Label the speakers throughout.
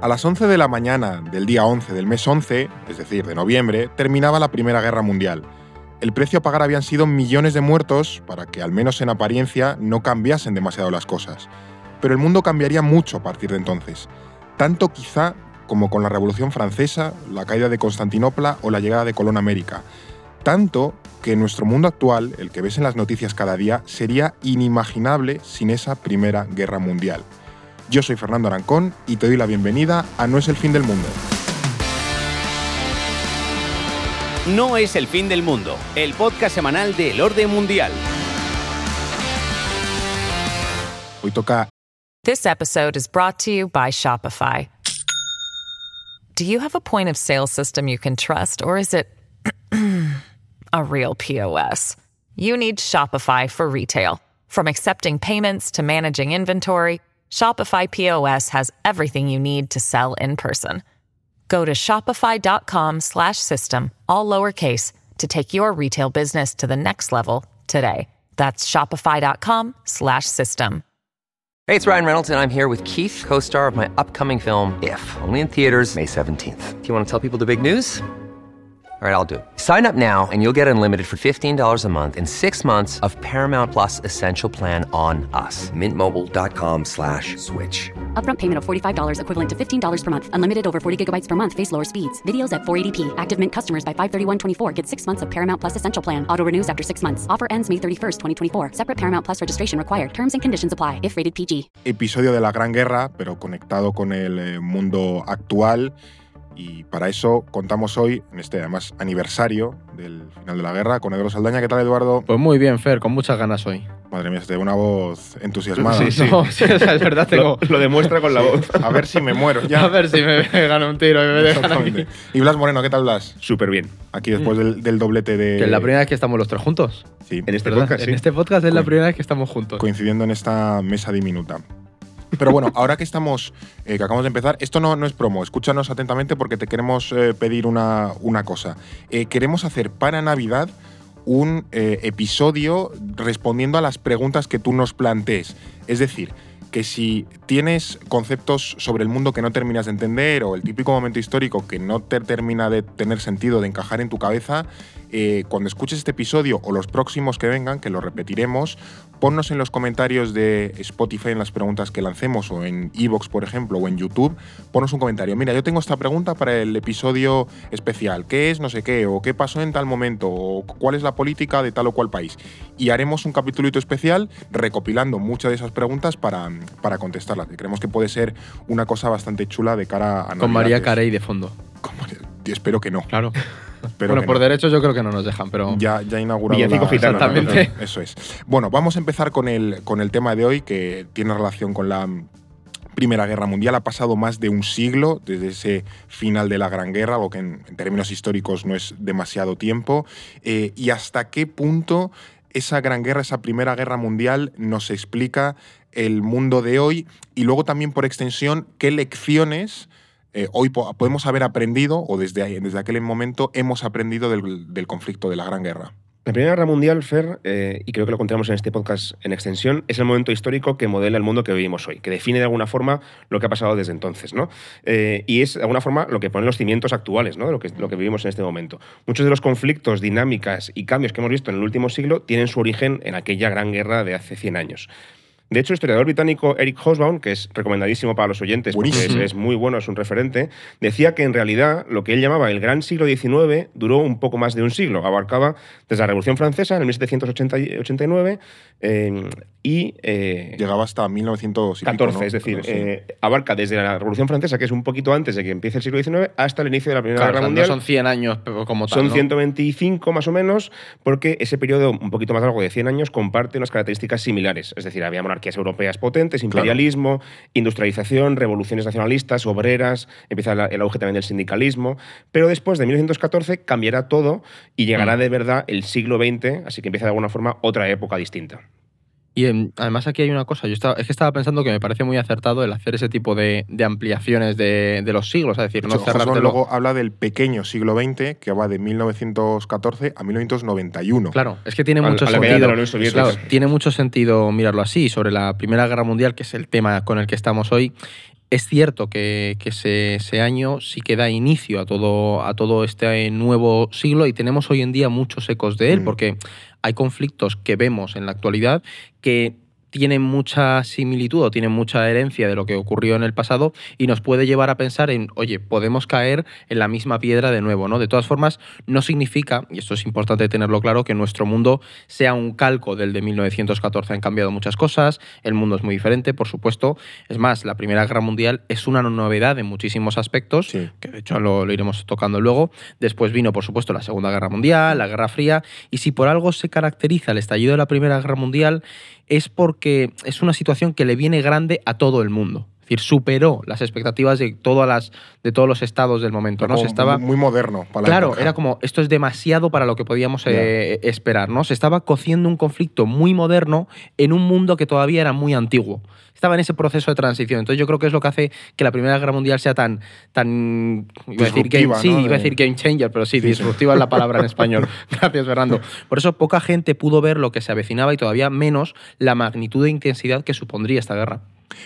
Speaker 1: A las 11 de la mañana del día 11 del mes 11, es decir, de noviembre, terminaba la Primera Guerra Mundial. El precio a pagar habían sido millones de muertos para que, al menos en apariencia, no cambiasen demasiado las cosas. Pero el mundo cambiaría mucho a partir de entonces. Tanto quizá como con la Revolución Francesa, la caída de Constantinopla o la llegada de Colón a América. Tanto que nuestro mundo actual, el que ves en las noticias cada día, sería inimaginable sin esa Primera Guerra Mundial. Yo soy Fernando Arancón y te doy la bienvenida a No es el fin del mundo.
Speaker 2: No es el fin del mundo, el podcast semanal del orden mundial.
Speaker 1: Hoy toca
Speaker 3: This episode is brought to you by Shopify. Do you have a point of sale system you can trust, or is it a real POS? You need Shopify for retail. From accepting payments to managing inventory, Shopify POS has everything you need to sell in person. Go to shopify.com slash system, all lowercase, to take your retail business to the next level today. That's shopify.com slash system.
Speaker 4: Hey, it's Ryan Reynolds, and I'm here with Keith, co star of my upcoming film, If, only in theaters, May 17th. Do you want to tell people the big news? All right, I'll do it. Sign up now and you'll get unlimited for $15 a month and six months of Paramount Plus Essential Plan on us. Mintmobile.com slash switch.
Speaker 5: Upfront payment of $45 equivalent to $15 per month. Unlimited over 40 gigabytes per month. Face lower speeds. Videos at 480p. Active Mint customers by 531.24 get six months of Paramount Plus Essential Plan. Auto renews after six months. Offer ends May 31st, 2024. Separate Paramount Plus registration required. Terms and conditions apply if rated PG.
Speaker 1: episodio de la Gran Guerra, pero conectado con el eh, mundo actual. Y para eso contamos hoy, en este además aniversario del final de la guerra, con Eduardo Saldaña. ¿Qué tal, Eduardo?
Speaker 6: Pues muy bien, Fer, con muchas ganas hoy.
Speaker 1: Madre mía, se te ve una voz entusiasmada.
Speaker 6: Sí, sí. No, sí, o sea, es verdad, tengo...
Speaker 7: Lo, lo demuestra con la voz.
Speaker 1: A ver si me muero ya.
Speaker 6: A ver si me gana un tiro y me dejan aquí.
Speaker 1: Y Blas Moreno, ¿qué tal, Blas?
Speaker 7: Súper bien.
Speaker 1: Aquí después del, del doblete de...
Speaker 6: Que es la primera vez que estamos los tres juntos.
Speaker 1: Sí,
Speaker 7: En este
Speaker 6: ¿verdad?
Speaker 7: podcast, sí.
Speaker 6: En este podcast es la primera vez que estamos juntos.
Speaker 1: coincidiendo en esta mesa diminuta. Pero bueno, ahora que estamos, eh, que acabamos de empezar, esto no, no es promo, escúchanos atentamente porque te queremos eh, pedir una, una cosa. Eh, queremos hacer para Navidad un episodio respondiendo a las preguntas que tú nos plantees. Es decir, que si tienes conceptos sobre el mundo que no terminas de entender o el típico momento histórico que no te termina de tener sentido, de encajar en tu cabeza, cuando escuches este episodio o los próximos que vengan, que lo repetiremos, ponnos en los comentarios de Spotify en las preguntas que lancemos o en Evox, por ejemplo, o en YouTube, ponnos un comentario. Mira, yo tengo esta pregunta para el episodio especial. ¿Qué es no sé qué? ¿O qué pasó en tal momento? ¿O cuál es la política de tal o cual país? Y haremos un capitulito especial recopilando muchas de esas preguntas para, para contestarlas. creemos que puede ser una cosa bastante chula de cara a
Speaker 6: Con María. Carey de fondo.
Speaker 1: Con María- Espero que no.
Speaker 6: Claro.
Speaker 1: Espero
Speaker 6: bueno, por
Speaker 1: no.
Speaker 6: derechos yo creo que no nos dejan, pero.
Speaker 1: Ya, ya inaugurado. La-
Speaker 7: gitano,
Speaker 6: Exactamente.
Speaker 1: Eso es. Bueno, vamos a empezar con el, con el tema de hoy que tiene relación con la Primera Guerra Mundial. Ha pasado más de un siglo desde ese final de la Gran Guerra, algo que en, en términos históricos no es demasiado tiempo. Eh, y hasta qué punto esa Gran Guerra, esa Primera Guerra Mundial nos explica el mundo de hoy y luego también por extensión qué lecciones eh, hoy po- podemos haber aprendido o desde, aquel momento hemos aprendido del, del conflicto de la Gran Guerra.
Speaker 7: La Primera Guerra Mundial, Fer, eh, y creo que lo contamos en este podcast en extensión, es el momento histórico que modela el mundo que vivimos hoy, que define de alguna forma lo que ha pasado desde entonces, ¿no? Eh, y es de alguna forma lo que pone los cimientos actuales, ¿no? De lo que, lo que vivimos en este momento. Muchos de los conflictos, dinámicas y cambios que hemos visto en el último siglo tienen su origen en aquella gran guerra de hace 100 años. De hecho, el historiador británico Eric Hobsbawm, que es recomendadísimo para los oyentes porque es, muy bueno, es un referente, decía que en realidad lo que él llamaba el gran siglo XIX duró un poco más de un siglo. Abarcaba desde la Revolución Francesa en el 1789 eh, y... eh,
Speaker 1: Llegaba hasta 1900 y pico,
Speaker 7: 14,
Speaker 1: ¿no?
Speaker 7: es decir,
Speaker 1: Sí.
Speaker 7: eh, abarca desde la Revolución Francesa, que es un poquito antes de que empiece el siglo XIX, hasta el inicio de la Primera
Speaker 6: Claro, o
Speaker 7: Guerra
Speaker 6: sea, no
Speaker 7: Mundial.
Speaker 6: son 100 años pero como tal.
Speaker 7: Son
Speaker 6: ¿no?
Speaker 7: 125 más o menos, porque ese periodo un poquito más largo de 100 años comparte unas características similares. Es decir, había monarquías europeas potentes, imperialismo, industrialización, revoluciones nacionalistas, obreras, empieza el auge también del sindicalismo. Pero después de 1914 cambiará todo y llegará
Speaker 6: Mm.
Speaker 7: de verdad el siglo XX, así que empieza de alguna forma otra época distinta.
Speaker 6: Y em, además aquí hay una cosa, yo estaba, es que estaba pensando que me parece muy acertado el hacer ese tipo de, de ampliaciones de, de los siglos, es decir,
Speaker 1: De
Speaker 6: no
Speaker 1: hecho,
Speaker 6: cerrártelo.
Speaker 1: luego habla del pequeño siglo XX, que va de 1914 a 1991.
Speaker 6: Claro, es que tiene
Speaker 7: A-
Speaker 6: mucho
Speaker 7: a la caída de
Speaker 6: sentido. Claro, tiene mucho sentido mirarlo así, sobre la Primera Guerra Mundial, que es el tema con el que estamos hoy. Es cierto que, que ese, ese año sí que da inicio a todo, a todo este nuevo siglo y tenemos hoy en día muchos ecos de él,
Speaker 1: Mm.
Speaker 6: porque hay conflictos que vemos en la actualidad que tienen mucha similitud o tienen mucha herencia de lo que ocurrió en el pasado y nos puede llevar a pensar en, oye, podemos caer en la misma piedra de nuevo, ¿no? De todas formas, no significa, y esto es importante tenerlo claro, que nuestro mundo sea un calco del de 1914. Han cambiado muchas cosas, el mundo es muy diferente, por supuesto. Es más, la Primera Guerra Mundial es una novedad en muchísimos aspectos,
Speaker 1: Sí.
Speaker 6: que de hecho lo, lo iremos tocando luego. Después vino, por supuesto, la Segunda Guerra Mundial, la Guerra Fría, y si por algo se caracteriza el estallido de la Primera Guerra Mundial es porque es una situación que le viene grande a todo el mundo. Es decir, superó las expectativas de, todas las, de todos los estados del momento. ¿no? Se estaba,
Speaker 1: Muy moderno. Para la
Speaker 6: Claro, era como, esto es demasiado para lo que podíamos eh, esperar, ¿no? Se estaba cociendo un conflicto muy moderno en un mundo que todavía era muy antiguo. Estaba en ese proceso de transición. Entonces yo creo que es lo que hace que la Primera Guerra Mundial sea tan... tan iba a decir game, sí, iba a
Speaker 1: De-
Speaker 6: decir game changer, pero sí,
Speaker 1: Sí, sí.
Speaker 6: disruptiva es la palabra en español. Gracias, Fernando. Por eso poca gente pudo ver lo que se avecinaba y todavía menos la magnitud e intensidad que supondría esta guerra.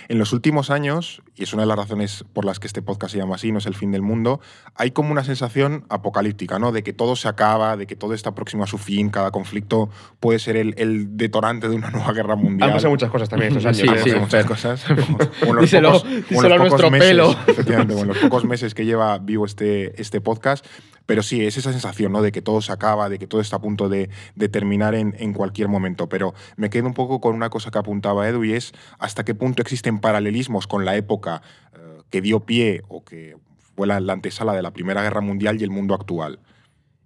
Speaker 1: En los últimos años, y es una de las razones por las que este podcast se llama así, no es el fin del mundo, hay como una sensación apocalíptica, ¿no? De que todo se acaba, de que todo está próximo a su fin, cada conflicto puede ser el, el detonante de una nueva guerra mundial.
Speaker 7: Han pasado muchas cosas también estos años.
Speaker 6: Sí,
Speaker 7: ¿eh?
Speaker 1: Han
Speaker 6: sí.
Speaker 1: pasado muchas cosas.
Speaker 6: Díselo-
Speaker 1: pocos-
Speaker 6: a nuestro
Speaker 1: meses,
Speaker 6: pelo.
Speaker 1: Efectivamente, en los pocos meses que lleva vivo este, este podcast. Pero sí, es esa sensación, ¿no? De que todo se acaba, de que todo está a punto de, terminar en, en cualquier momento. Pero me quedo un poco con una cosa que apuntaba Edu y es hasta qué punto existen paralelismos con la época eh, que dio pie o que fue la, la antesala de la Primera Guerra Mundial y el mundo actual.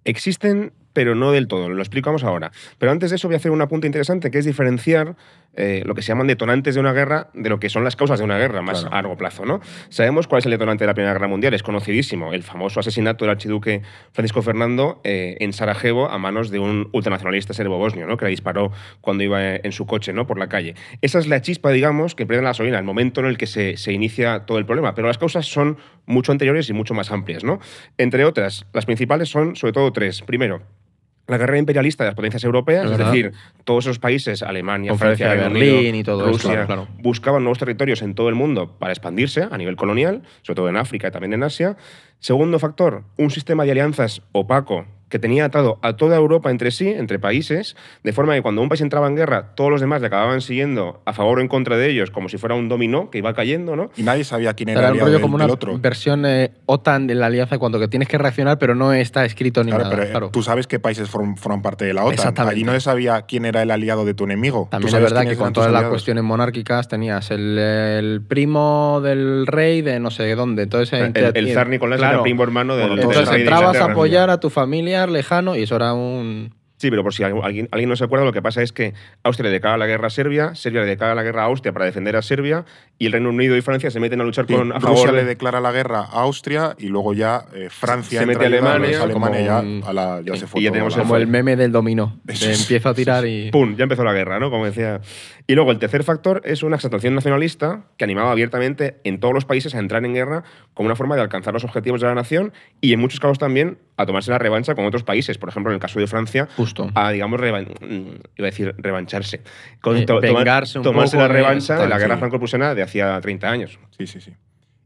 Speaker 7: Existen, pero no del todo. Lo explicamos ahora. Pero antes de eso voy a hacer un apunte interesante, que es diferenciar eh, lo que se llaman detonantes de una guerra de lo que son las causas de una guerra más
Speaker 1: Claro.
Speaker 7: a largo plazo. ¿no? Sabemos cuál es el detonante de la Primera Guerra Mundial, es conocidísimo, el famoso asesinato del archiduque Francisco Fernando eh, en Sarajevo a manos de un ultranacionalista serbo-bosnio, ¿no? que le disparó cuando iba eh, en su coche ¿no? por la calle. Esa es la chispa, digamos, que prende la gasolina, el momento en el que se, se inicia todo el problema. Pero las causas son mucho anteriores y mucho más amplias. ¿no? Entre otras, las principales son sobre todo tres. Primero, la guerra imperialista de las potencias europeas,
Speaker 6: Es
Speaker 7: decir, todos esos países, Alemania, Francia,
Speaker 6: Berlín
Speaker 7: Unido,
Speaker 6: y todo eso,
Speaker 7: Rusia,
Speaker 6: claro.
Speaker 7: buscaban nuevos territorios en todo el mundo para expandirse a nivel colonial, sobre todo en África y también en Asia. Segundo factor, un sistema de alianzas opaco que tenía atado a toda Europa entre sí, entre países, de forma que cuando un país entraba en guerra, todos los demás le acababan siguiendo a favor o en contra de ellos, como si fuera un dominó que iba cayendo, ¿no?
Speaker 1: Y nadie sabía quién era,
Speaker 6: Era
Speaker 1: el
Speaker 6: rollo
Speaker 1: del,
Speaker 6: como una
Speaker 1: del otro.
Speaker 6: versión eh, OTAN de la alianza cuando que tienes que reaccionar, pero no está escrito ni
Speaker 1: Claro,
Speaker 6: nada.
Speaker 1: pero eh,
Speaker 6: claro.
Speaker 1: tú sabes qué países form- forman parte de la OTAN.
Speaker 6: Exactamente.
Speaker 1: Allí no se sabía quién era el aliado de tu enemigo. Tú
Speaker 6: También es
Speaker 1: sabes
Speaker 6: verdad que con todas las cuestiones monárquicas tenías el, el primo del rey de no sé dónde. Entonces,
Speaker 7: El,
Speaker 6: entre-
Speaker 7: el zar Nicolás era
Speaker 6: claro.
Speaker 7: el primo hermano del,
Speaker 1: Bueno,
Speaker 7: del
Speaker 6: Entonces entrabas a apoyar a tu familiar lejano y eso era un...
Speaker 7: Sí, pero por si alguien, alguien no se acuerda, lo que pasa es que Austria le declara la guerra a Serbia, Serbia le declara la guerra a Austria para defender a Serbia, y el Reino Unido y Francia se meten a luchar
Speaker 1: Sí,
Speaker 7: con, a
Speaker 1: Rusia
Speaker 7: favor
Speaker 1: le
Speaker 7: de...
Speaker 1: declara la guerra a Austria y luego ya eh, Francia
Speaker 7: Se
Speaker 1: entra
Speaker 7: mete
Speaker 1: a
Speaker 7: Alemania,
Speaker 1: Alemania ya,
Speaker 6: como un-
Speaker 1: a la- ya se fue
Speaker 7: y ya tenemos
Speaker 6: Como el meme del dominó. Empiezo a tirar y...
Speaker 7: ¡Pum! Ya empezó la guerra, ¿no? Como decía. Y luego el tercer factor es una exaltación nacionalista que animaba abiertamente en todos los países a entrar en guerra como una forma de alcanzar los objetivos de la nación y en muchos casos también a tomarse la revancha con otros países. Por ejemplo, en el caso de Francia,
Speaker 6: Justo.
Speaker 7: a, digamos, revan- mm, iba a decir revancharse. Con
Speaker 6: Eh,
Speaker 7: to-
Speaker 6: un
Speaker 7: tomarse
Speaker 6: poco
Speaker 7: la revancha de la guerra
Speaker 1: sí.
Speaker 7: franco-prusiana de hacía 30 años.
Speaker 1: Sí, sí, sí.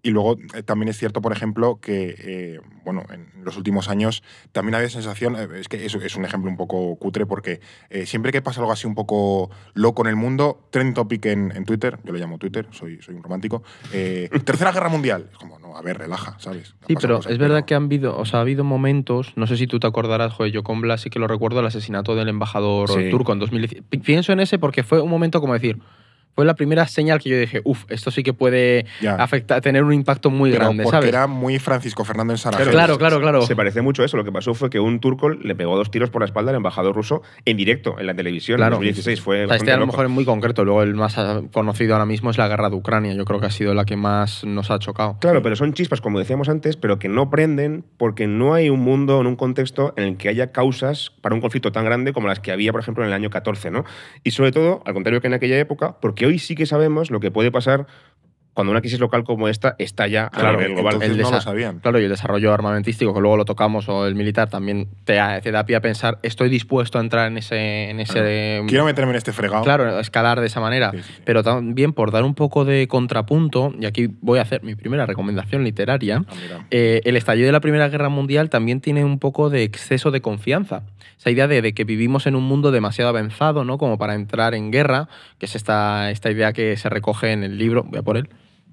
Speaker 1: Y luego eh, también es cierto, por ejemplo, que eh, bueno, en los últimos años también había sensación, eh, es que es, es un ejemplo un poco cutre, porque siempre que pasa algo así un poco loco en el mundo, trend topic en, en Twitter, yo le llamo Twitter, soy, soy un romántico, Tercera Guerra Mundial. Es como, no, a ver, relaja, ¿sabes?
Speaker 6: Sí, pero es verdad
Speaker 1: pero-
Speaker 6: que han habido, o sea, ha habido momentos, no sé si tú te acordarás, joder, yo con Blas sí que lo recuerdo, el asesinato del embajador
Speaker 7: Sí.
Speaker 6: turco en 2010. Pi- Pienso en ese porque fue un momento como decir, fue la primera señal que yo dije, uff, esto sí que puede
Speaker 1: Ya.
Speaker 6: afectar, tener un impacto muy
Speaker 1: Pero
Speaker 6: grande,
Speaker 1: porque
Speaker 6: ¿sabes?
Speaker 1: era muy Francisco Fernando en Sarajevo.
Speaker 6: Claro, claro, claro.
Speaker 7: Se parece mucho a eso. Lo que pasó fue que un turco le pegó dos tiros por la espalda al embajador ruso en directo, en la televisión.
Speaker 6: Claro.
Speaker 7: En 2016 fue
Speaker 6: O sea, este a lo
Speaker 7: loco.
Speaker 6: mejor es muy concreto. Luego el más conocido ahora mismo es la guerra de Ucrania. Yo creo que ha sido la que más nos ha chocado.
Speaker 7: Claro, pero son chispas, como decíamos antes, pero que no prenden porque no hay un mundo, en un contexto en el que haya causas para un conflicto tan grande como las que había, por ejemplo, en el año 14, ¿no? Y sobre todo, al contrario que en aquella época, porque hoy sí que sabemos lo que puede pasar cuando una crisis local como esta estalla a
Speaker 6: Claro,
Speaker 7: nivel global.
Speaker 6: el
Speaker 1: no lo sabían.
Speaker 6: Claro, y el desarrollo armamentístico, que luego lo tocamos, o el militar, también te, te da pie a pensar, estoy dispuesto a entrar en ese... En ese
Speaker 1: Quiero meterme en este fregado.
Speaker 6: Claro, escalar de esa manera.
Speaker 1: Sí, sí, sí.
Speaker 6: Pero también por dar un poco de contrapunto, y aquí voy a hacer mi primera recomendación literaria,
Speaker 1: Ah,
Speaker 6: eh, el estallido de la Primera Guerra Mundial también tiene un poco de exceso de confianza. Esa idea de, de que vivimos en un mundo demasiado avanzado, ¿no? Como para entrar en guerra, que es esta, esta idea que se recoge en el libro, voy a por él,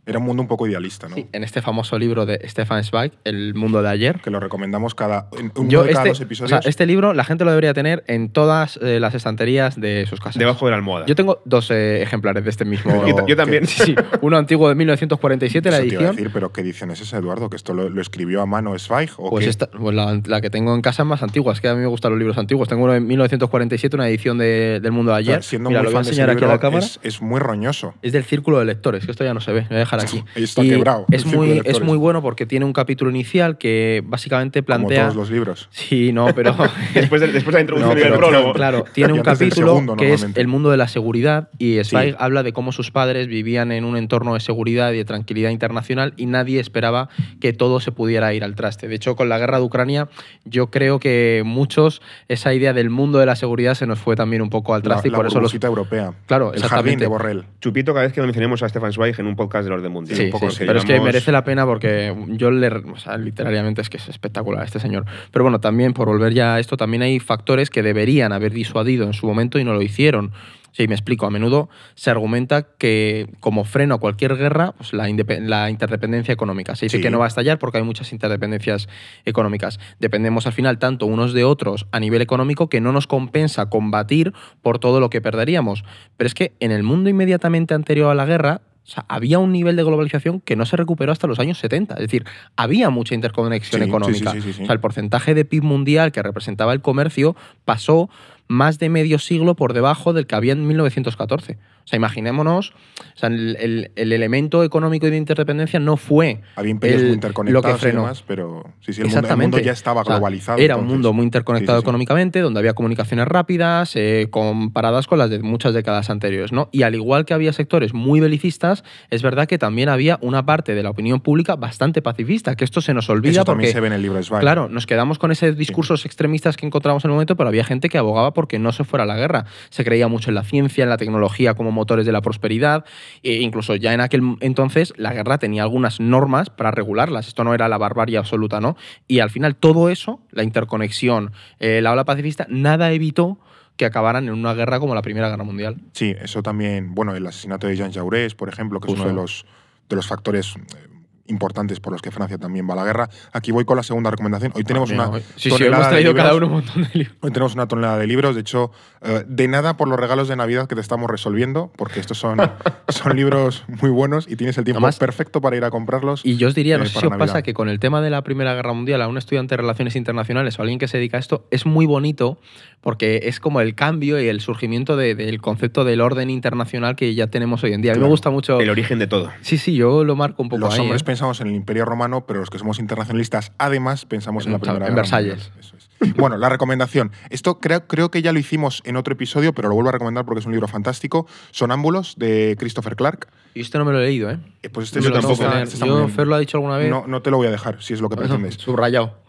Speaker 1: Era un mundo un poco idealista, ¿no?
Speaker 6: sí, en este famoso libro de Stefan Zweig, El mundo de ayer.
Speaker 1: Que lo recomendamos cada, en uno
Speaker 6: Yo
Speaker 1: de cada
Speaker 6: este,
Speaker 1: dos
Speaker 6: o
Speaker 1: episodios.
Speaker 6: sea, este libro la gente lo debería tener en todas eh, las estanterías de sus casas.
Speaker 7: Debajo de la almohada.
Speaker 6: Yo tengo dos eh, ejemplares de este mismo.
Speaker 7: Yo ta- yo también.
Speaker 6: Sí, sí. Uno antiguo de 1947, la
Speaker 1: Eso te iba a
Speaker 6: edición.
Speaker 1: decir, pero ¿qué edición es esa, Eduardo? ¿Que esto lo, lo escribió a mano Zweig? ¿o
Speaker 6: Pues, esta, pues la, la que tengo en casa es más antigua. Es que a mí me gustan los libros antiguos. Tengo uno de 1947, una edición de- del mundo de ayer.
Speaker 1: Claro, siendo
Speaker 6: Mira,
Speaker 1: muy
Speaker 6: lo voy a
Speaker 1: fan de ese
Speaker 6: enseñar aquí a la cámara.
Speaker 1: Es, es muy roñoso.
Speaker 6: Es del Círculo de Lectores, que esto ya no se ve, me voy a dejar aquí.
Speaker 1: Está
Speaker 6: Y
Speaker 1: quebrado,
Speaker 6: Es muy, es muy bueno porque tiene un capítulo inicial que básicamente
Speaker 1: Como
Speaker 6: plantea.
Speaker 1: todos los libros.
Speaker 6: Sí, no, pero.
Speaker 7: Después de, después de la introducción
Speaker 1: No,
Speaker 7: y el
Speaker 1: pero
Speaker 7: prólogo.
Speaker 6: Claro, tiene
Speaker 1: Y
Speaker 6: un
Speaker 1: del
Speaker 6: capítulo
Speaker 1: segundo,
Speaker 6: que es el mundo de la seguridad y Zweig
Speaker 1: Sí.
Speaker 6: habla de cómo sus padres vivían en un entorno de seguridad y de tranquilidad internacional y nadie esperaba que todo se pudiera ir al traste. De hecho, con la guerra de Ucrania, yo creo que muchos esa idea del mundo de la seguridad se nos fue también un poco al
Speaker 1: La,
Speaker 6: traste y
Speaker 1: la
Speaker 6: por eso los
Speaker 1: burbujita europea.
Speaker 6: Claro,
Speaker 1: El jardín
Speaker 6: exactamente.
Speaker 1: de Borrell.
Speaker 7: Chupito cada vez que mencionemos a Stefan Zweig en un podcast del orden mundial.
Speaker 6: Sí,
Speaker 7: un poco
Speaker 6: sí, pero es que merece la pena porque yo le, o sea, literalmente es que es espectacular este señor. Pero bueno, también por volver ya a esto, también hay factores que deberían haber disuadido en su momento y no lo hicieron. Sí, me explico. A menudo se argumenta que como freno a cualquier guerra, pues la interdependencia económica. Se dice
Speaker 1: Sí.
Speaker 6: que no va a estallar porque hay muchas interdependencias económicas. Dependemos al final tanto unos de otros a nivel económico que no nos compensa combatir por todo lo que perderíamos. Pero es que en el mundo inmediatamente anterior a la guerra, o sea, había un nivel de globalización que no se recuperó hasta los años 70. Es decir, había mucha interconexión
Speaker 1: Sí,
Speaker 6: económica.
Speaker 1: sí, sí, sí.
Speaker 6: O sea, el porcentaje de PIB mundial que representaba el comercio pasó más de medio siglo por debajo del que había en 1914. O sea, imaginémonos, o sea, el, el- el elemento económico y de interdependencia no fue
Speaker 1: Había imperios
Speaker 6: el-
Speaker 1: muy
Speaker 6: lo
Speaker 1: interconectados
Speaker 6: que frenó.
Speaker 1: y demás, pero sí, sí, el mundo, el
Speaker 6: Exactamente.
Speaker 1: mundo ya estaba
Speaker 6: O sea,
Speaker 1: globalizado.
Speaker 6: Era un mundo muy interconectado
Speaker 1: Sí, sí, sí.
Speaker 6: económicamente, donde había comunicaciones rápidas, eh, comparadas con las de muchas décadas anteriores. ¿no? Y al igual que había sectores muy belicistas, es verdad que también había una parte de la opinión pública bastante pacifista, que esto se nos olvida
Speaker 1: Eso
Speaker 6: porque.
Speaker 1: también se ve en el libro Zweig.
Speaker 6: Claro, nos quedamos con esos discursos extremistas que encontramos en el momento, pero había gente que abogaba porque no se fuera a la guerra. Se creía mucho en la ciencia, en la tecnología como motores de la prosperidad. E incluso ya en aquel entonces la guerra tenía algunas normas para regularlas. Esto no era la barbarie absoluta, ¿no? Y al final todo eso, la interconexión, eh, la ola pacifista, nada evitó que acabaran en una guerra como la Primera Guerra Mundial.
Speaker 1: Sí, eso también, bueno, el asesinato de Jean Jaurès, por ejemplo, que es uno
Speaker 6: Justo.
Speaker 1: de los, de los factores eh, importantes por los que Francia también va a la guerra. Aquí voy con la segunda recomendación. Hoy tenemos
Speaker 6: Mira,
Speaker 1: una
Speaker 6: sí,
Speaker 1: tonelada de
Speaker 6: cada
Speaker 1: libros.
Speaker 6: uno un montón de libros.
Speaker 1: Hoy tenemos una tonelada de libros, de hecho, eh, de nada por los regalos de Navidad que te estamos resolviendo, porque estos son, son libros muy buenos y tienes el tiempo
Speaker 6: Además-
Speaker 1: perfecto para ir a comprarlos.
Speaker 6: Y yo os diría, no
Speaker 1: eh,
Speaker 6: sé si os pasa que con el tema de la Primera Guerra Mundial, a un estudiante de Relaciones Internacionales o alguien que se dedica a esto, es muy bonito porque es como el cambio y el surgimiento de- del concepto del orden internacional que ya tenemos hoy en día. A mí me gusta mucho...
Speaker 7: El origen de todo.
Speaker 6: Sí, sí, yo lo marco un poco
Speaker 1: Los
Speaker 6: ahí,
Speaker 1: hombres
Speaker 6: ¿eh?
Speaker 1: Pensamos en el Imperio Romano, pero los que somos internacionalistas, además, pensamos en,
Speaker 6: En-
Speaker 1: la Primera
Speaker 6: en
Speaker 1: Guerra
Speaker 6: Versalles.
Speaker 1: Mundial. Eso es. Bueno, la recomendación. Esto creo, creo que ya lo hicimos en otro episodio, pero lo vuelvo a recomendar porque es un libro fantástico. Sonámbulos, de Christopher Clark.
Speaker 6: Y este no me lo he leído, ¿eh?
Speaker 1: Eh, Pues este
Speaker 6: Yo
Speaker 1: este
Speaker 6: que
Speaker 1: está-
Speaker 6: leer.
Speaker 1: este está muy
Speaker 6: Yo,
Speaker 1: bien.
Speaker 6: Fer lo ha dicho alguna vez.
Speaker 1: No, no te lo voy a dejar, si es lo que pretendes.
Speaker 6: Subrayado.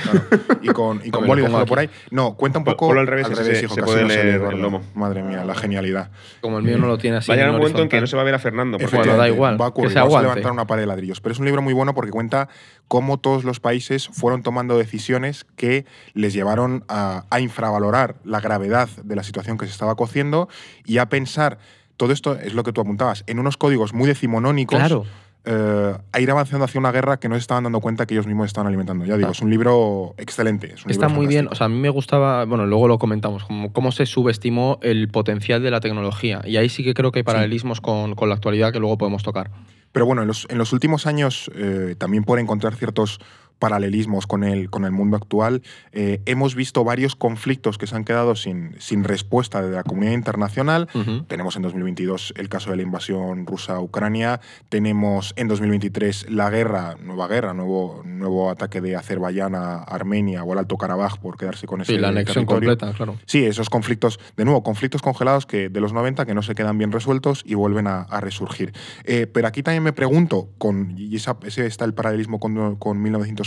Speaker 1: Claro. Y con, y con
Speaker 6: Me lo
Speaker 1: boli,
Speaker 6: pongo
Speaker 1: déjalo por ahí.
Speaker 6: aquí.
Speaker 1: No, cuenta un poco.
Speaker 7: ponlo al revés, se-
Speaker 1: hijo,
Speaker 7: se
Speaker 1: casi
Speaker 7: puede
Speaker 1: no
Speaker 7: leer
Speaker 1: Eduardo.
Speaker 7: el lomo.
Speaker 1: Madre mía, la genialidad.
Speaker 6: Como el mío no lo tiene así.
Speaker 7: Va a llegar un momento en que no se va a ver a Fernando. porque-
Speaker 6: Bueno, da igual,
Speaker 1: Va a ocurrir,
Speaker 6: que se
Speaker 1: vamos a
Speaker 6: aguante.
Speaker 1: levantar una pared de ladrillos. Pero es un libro muy bueno porque cuenta cómo todos los países fueron tomando decisiones que les llevaron a, a infravalorar la gravedad de la situación que se estaba cociendo y a pensar, todo esto es lo que tú apuntabas, en unos códigos muy decimonónicos.
Speaker 6: Claro.
Speaker 1: eh, a ir avanzando hacia una guerra que no se estaban dando cuenta que ellos mismos estaban alimentando. Ya digo, es un libro excelente. es un
Speaker 6: Está
Speaker 1: libro
Speaker 6: muy bien, o sea, a mí me gustaba, bueno, luego lo comentamos, como cómo se subestimó el potencial de la tecnología. Y ahí sí que creo que hay paralelismos con, con la actualidad que luego podemos tocar.
Speaker 1: Pero bueno, en los, en los últimos años, eh, también por encontrar ciertos paralelismos con el, con el mundo actual. Eh, hemos visto varios conflictos que se han quedado sin, sin respuesta de la comunidad internacional.
Speaker 6: Ujú.
Speaker 1: Tenemos en 2022 el caso de la invasión rusa a Ucrania. Tenemos en 2023 la guerra, nueva guerra, nuevo, nuevo ataque de Azerbaiyán a Armenia o al Alto Karabaj por quedarse con ese
Speaker 6: Sí, la anexión
Speaker 1: territorio.
Speaker 6: completa, claro.
Speaker 1: Sí, esos conflictos, de nuevo, conflictos congelados que de los 90 que no se quedan bien resueltos y vuelven a, a resurgir. Eh, pero aquí también me pregunto, con, y esa- ese está el paralelismo con, con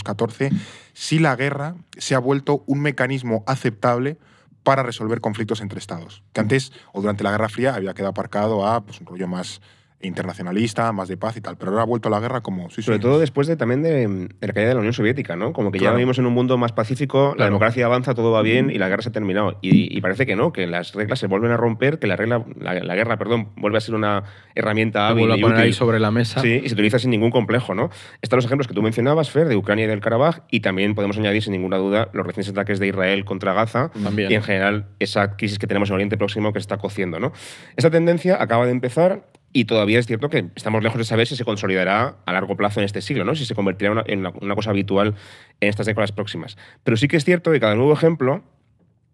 Speaker 1: 1914, si la guerra se ha vuelto un mecanismo aceptable para resolver conflictos entre estados. Que antes, o durante la Guerra Fría, había quedado aparcado a pues, un rollo más internacionalista, más de paz y tal. Pero ahora ha vuelto la guerra como... Sí,
Speaker 7: Sobre
Speaker 1: sí,
Speaker 7: todo después de, también de, de la caída de la Unión Soviética, ¿no? Como que
Speaker 1: Claro.
Speaker 7: ya vivimos en un mundo más pacífico, la
Speaker 6: Claro.
Speaker 7: democracia avanza, todo va bien y la guerra se ha terminado. Y, y parece que no, que las reglas se vuelven a romper, que la, regla, la, la guerra perdón, vuelve a ser una herramienta hábil
Speaker 6: a
Speaker 7: y
Speaker 6: poner
Speaker 7: útil.
Speaker 6: ahí sobre la mesa.
Speaker 7: Sí, y se utiliza sin ningún complejo, ¿no? Están los ejemplos que tú mencionabas, Fer, de Ucrania y del Karabaj, y también podemos añadir, sin ninguna duda, los recientes ataques de Israel contra Gaza
Speaker 6: También.
Speaker 7: y, en general, esa crisis que tenemos en Oriente Próximo que se está cociendo, ¿no? Esta tendencia acaba de empezar y todavía es cierto que estamos lejos de saber si se consolidará a largo plazo en este siglo, ¿no? Si se convertirá en una, en una- cosa habitual en estas décadas próximas. Pero sí que es cierto que cada nuevo ejemplo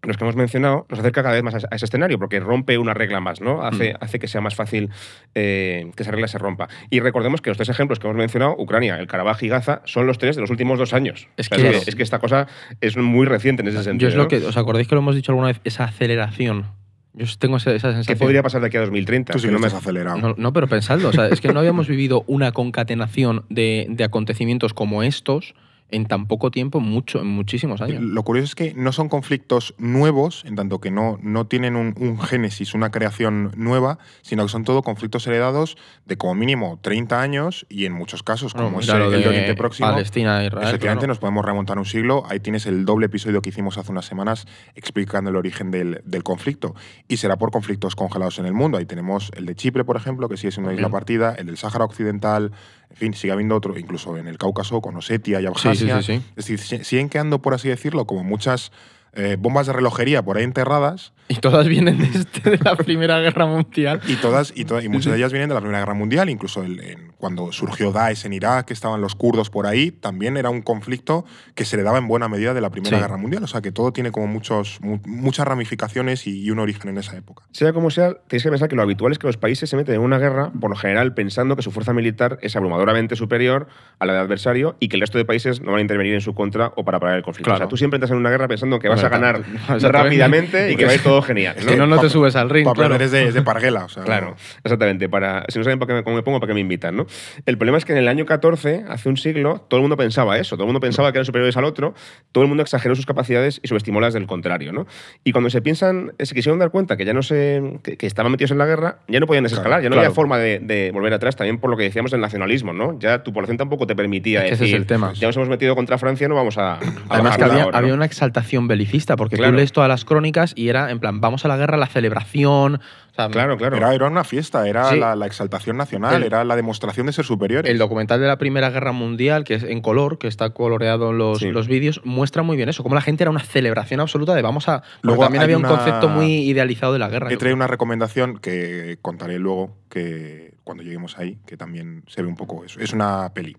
Speaker 7: los que hemos mencionado, nos acerca cada vez más a ese escenario, porque rompe una regla más, ¿no? Hace, hace que sea más fácil eh, que esa regla se rompa. Y recordemos que los tres ejemplos que hemos mencionado, Ucrania, el Karabaj y Gaza, son los tres de los últimos dos años.
Speaker 6: Es
Speaker 7: O sea,
Speaker 6: que-
Speaker 7: es, es que esta cosa es muy reciente en ese sentido.
Speaker 6: Yo es lo
Speaker 7: ¿no?
Speaker 6: que. ¿Os acordáis que lo hemos dicho alguna vez? Esa aceleración. Yo tengo esa, esa
Speaker 7: ¿Qué
Speaker 6: sensación.
Speaker 7: podría pasar de aquí a 2030?
Speaker 1: Tú sí
Speaker 7: Que no me-
Speaker 1: estás acelerado.
Speaker 6: No, no, pero pensadlo. O sea, es que no habíamos vivido una concatenación de, de acontecimientos como estos en tan poco tiempo, mucho, en muchísimos años.
Speaker 1: Lo curioso es que no son conflictos nuevos, en tanto que no, no tienen un, un génesis, una creación nueva, sino que son todo conflictos heredados de como mínimo 30 años y en muchos casos, como es el, el de Oriente Próximo.
Speaker 6: Palestina, Israel.
Speaker 1: Efectivamente,
Speaker 6: claro.
Speaker 1: nos podemos remontar un siglo. Ahí tienes el doble episodio que hicimos hace unas semanas explicando el origen del, del conflicto. Y será por conflictos congelados en el mundo. Ahí tenemos el de Chipre, por ejemplo, que sí es una isla partida, el del Sáhara Occidental, en fin, sigue habiendo otro, incluso en el Cáucaso, con Osetia y Abjasia.
Speaker 6: sí, sí, sí.
Speaker 1: Es decir, si- siguen quedando, por así decirlo, como muchas eh, bombas de relojería por ahí enterradas
Speaker 6: Y todas vienen de, este- de la Primera Guerra Mundial.
Speaker 1: y todas y, to- y muchas de ellas vienen de la Primera Guerra Mundial, incluso el- en- cuando surgió Daesh en Irak, que estaban los kurdos por ahí, también era un conflicto que se le daba en buena medida de la Primera
Speaker 6: Sí.
Speaker 1: Guerra Mundial, o sea que todo tiene como muchos mu- muchas ramificaciones y, y un origen en esa época.
Speaker 7: Sea como sea, tenéis que pensar que lo habitual es que los países se meten en una guerra, por lo general pensando que su fuerza militar es abrumadoramente superior a la del adversario y que el resto de países no van a intervenir en su contra o para parar el conflicto.
Speaker 6: Claro.
Speaker 7: O sea, tú siempre entras en una guerra pensando que vas a ganar rápidamente y que va a ir todo genial.
Speaker 6: Es que no, no te subes al ring,
Speaker 1: Para
Speaker 6: claro.
Speaker 1: perder es de, es de parguela, o sea,
Speaker 7: Claro, exactamente. Para, si no saben para qué me, cómo me pongo, para qué me invitan, ¿no? El problema es que en el año 14, hace un siglo, todo el mundo pensaba eso. Todo el mundo pensaba que eran superiores al otro. Todo el mundo exageró sus capacidades y subestimó las del contrario, ¿no? Y cuando se piensan, se quisieron dar cuenta que ya no se, que, que estaban metidos en la guerra, ya no podían desescalar, ya no
Speaker 6: claro.
Speaker 7: había forma de, de volver atrás. También por lo que decíamos del nacionalismo, ¿no? Ya tu población tampoco te permitía
Speaker 6: Es ese es el tema.
Speaker 7: ya nos hemos metido contra Francia, no vamos a, a
Speaker 6: Además que había,
Speaker 7: ahora,
Speaker 6: había
Speaker 7: ¿no?
Speaker 6: una exaltación belicista, porque
Speaker 7: Claro.
Speaker 6: tú lees todas las crónicas y era en plan, vamos a la guerra, la celebración. o sea,
Speaker 7: Claro, claro.
Speaker 1: Era, era una fiesta, era
Speaker 6: Sí.
Speaker 1: la, la exaltación nacional,
Speaker 6: El-
Speaker 1: era la demostración de ser superiores.
Speaker 6: El documental de la Primera Guerra Mundial, que es en color, que está coloreado en los,
Speaker 7: Sí.
Speaker 6: los vídeos, muestra muy bien eso, como la gente era una celebración absoluta de vamos a... Luego también había un
Speaker 1: una-
Speaker 6: concepto muy idealizado de la guerra.
Speaker 1: He traído una recomendación que contaré luego, que cuando lleguemos ahí, que también se ve un poco eso. Es una peli.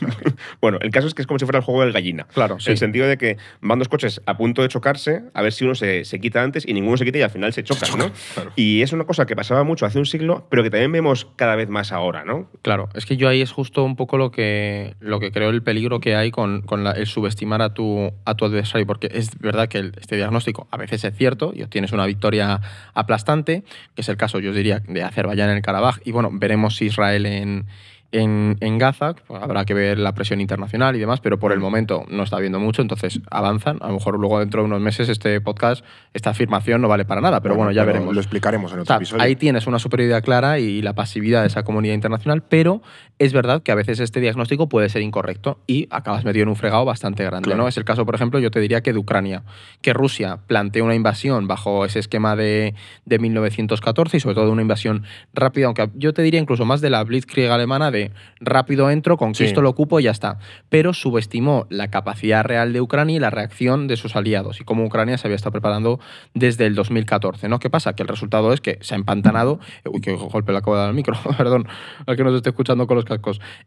Speaker 7: Bueno, el caso es que es como si fuera el juego del gallina.
Speaker 6: Claro,
Speaker 7: En
Speaker 6: sí.
Speaker 7: el sentido de que van dos coches a punto de chocarse, a ver si uno se, se quita antes y ninguno se quita y al final se chocan, ¿no?
Speaker 1: claro.
Speaker 7: Y es una cosa que pasaba mucho hace un siglo, pero que también vemos cada vez más ahora, ¿no?
Speaker 6: Claro, es que yo ahí es justo un poco lo que, lo que creo el peligro que hay con, con la- el subestimar a tu, a tu adversario, porque es verdad que el- este diagnóstico a veces es cierto y obtienes una victoria aplastante, que es el caso, yo diría, de Azerbaiyán en el Karabaj, y bueno, veremos si Israel en, en, en Gaza, pues habrá que ver la presión internacional y demás, pero por el momento no está habiendo mucho, entonces avanzan, a lo mejor luego dentro de unos meses este podcast, esta afirmación no vale para nada, pero bueno, ya veremos.
Speaker 1: Lo explicaremos en
Speaker 6: O
Speaker 1: otro
Speaker 6: sea,
Speaker 1: episodio.
Speaker 6: ahí tienes una superioridad clara y la pasividad de esa comunidad internacional, pero es verdad que a veces este diagnóstico puede ser incorrecto y acabas metido en un fregado bastante grande.
Speaker 1: Claro.
Speaker 6: ¿no? Es el caso, por ejemplo, yo te diría que de Ucrania, que Rusia planteó una invasión bajo ese esquema de, de 1914 y sobre todo una invasión rápida, aunque yo te diría incluso más de la Blitzkrieg alemana de de rápido entro, conquisto,
Speaker 1: Sí.
Speaker 6: lo ocupo y ya está. Pero subestimó la capacidad real de Ucrania y la reacción de sus aliados y cómo Ucrania se había estado preparando desde el 2014. ¿no? ¿Qué pasa? Que el resultado es que se ha empantanado. Uy, qué golpe le acabo de dar al micro, perdón, al que nos esté escuchando con los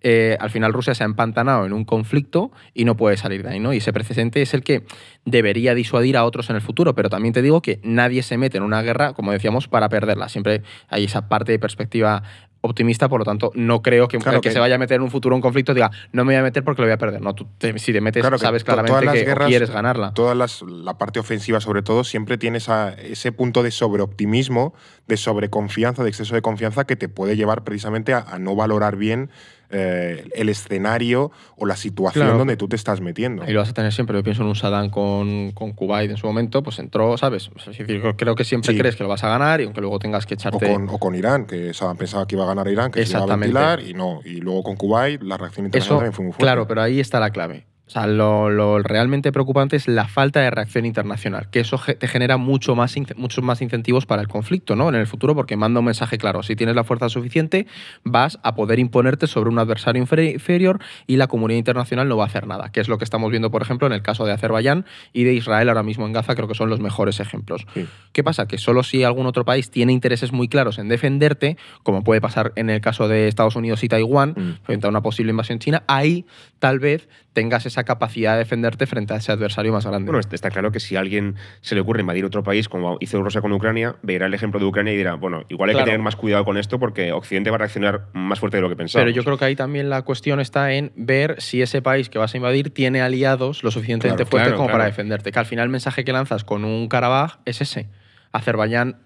Speaker 6: Eh, al final Rusia se ha empantanado en un conflicto y no puede salir de ahí. ¿no? Y ese precedente es el que debería disuadir a otros en el futuro. Pero también te digo que nadie se mete en una guerra, como decíamos, para perderla. Siempre hay esa parte de perspectiva optimista, por lo tanto, no creo que
Speaker 1: Claro
Speaker 6: el que,
Speaker 1: que-
Speaker 6: se vaya a meter en un futuro un conflicto diga, no me voy a meter porque lo voy a perder. No, tú te- si te metes,
Speaker 1: Claro
Speaker 6: sabes claramente
Speaker 1: las
Speaker 6: que
Speaker 1: guerras-
Speaker 6: quieres ganarla.
Speaker 1: Todas las, la parte ofensiva, sobre todo, siempre tiene esa- ese punto de sobreoptimismo, de sobreconfianza, de exceso de confianza que te puede llevar precisamente a, a no valorar bien eh, el escenario o la situación
Speaker 6: Claro.
Speaker 1: donde tú te estás metiendo.
Speaker 6: Y lo vas a tener siempre. Yo pienso en un Saddam con, con Kuwait en su momento, pues entró, ¿sabes? Es decir, creo que siempre
Speaker 1: Sí.
Speaker 6: crees que lo vas a ganar y aunque luego tengas que
Speaker 1: O
Speaker 6: echarte.
Speaker 1: con, o con Irán, que Saddam pensaba que iba a ganar Irán, que se iba a ventilar y no. Y luego con Kuwait, la reacción internacional
Speaker 6: Eso,
Speaker 1: también fue muy fuerte.
Speaker 6: claro, pero ahí está la clave. O sea, lo, lo realmente preocupante es la falta de reacción internacional, que eso te genera mucho más, muchos más incentivos para el conflicto ¿no? en el futuro, porque manda un mensaje claro. Si tienes la fuerza suficiente, vas a poder imponerte sobre un adversario inferi- inferior y la comunidad internacional no va a hacer nada, que es lo que estamos viendo, por ejemplo, en el caso de Azerbaiyán y de Israel ahora mismo en Gaza, creo que son los mejores ejemplos.
Speaker 1: Sí.
Speaker 6: ¿Qué pasa? Que solo si algún otro país tiene intereses muy claros en defenderte, como puede pasar en el caso de Estados Unidos y Taiwán,
Speaker 1: Mm.
Speaker 6: frente a una posible invasión china, ahí tal vez tengas esa capacidad de defenderte frente a ese adversario más grande.
Speaker 7: Bueno, está- claro que si a alguien se le ocurre invadir otro país, como hizo Rusia con Ucrania, verá el ejemplo de Ucrania y dirá, bueno, igual hay
Speaker 6: Claro.
Speaker 7: que tener más cuidado con esto porque Occidente va a reaccionar más fuerte de lo que pensamos.
Speaker 6: Pero yo creo que ahí también la cuestión está en ver si ese país que vas a invadir tiene aliados lo suficientemente
Speaker 7: Claro,
Speaker 6: fuertes
Speaker 7: claro,
Speaker 6: como para defenderte. Que al final el mensaje que lanzas con un Karabaj es ese. Azerbaiyán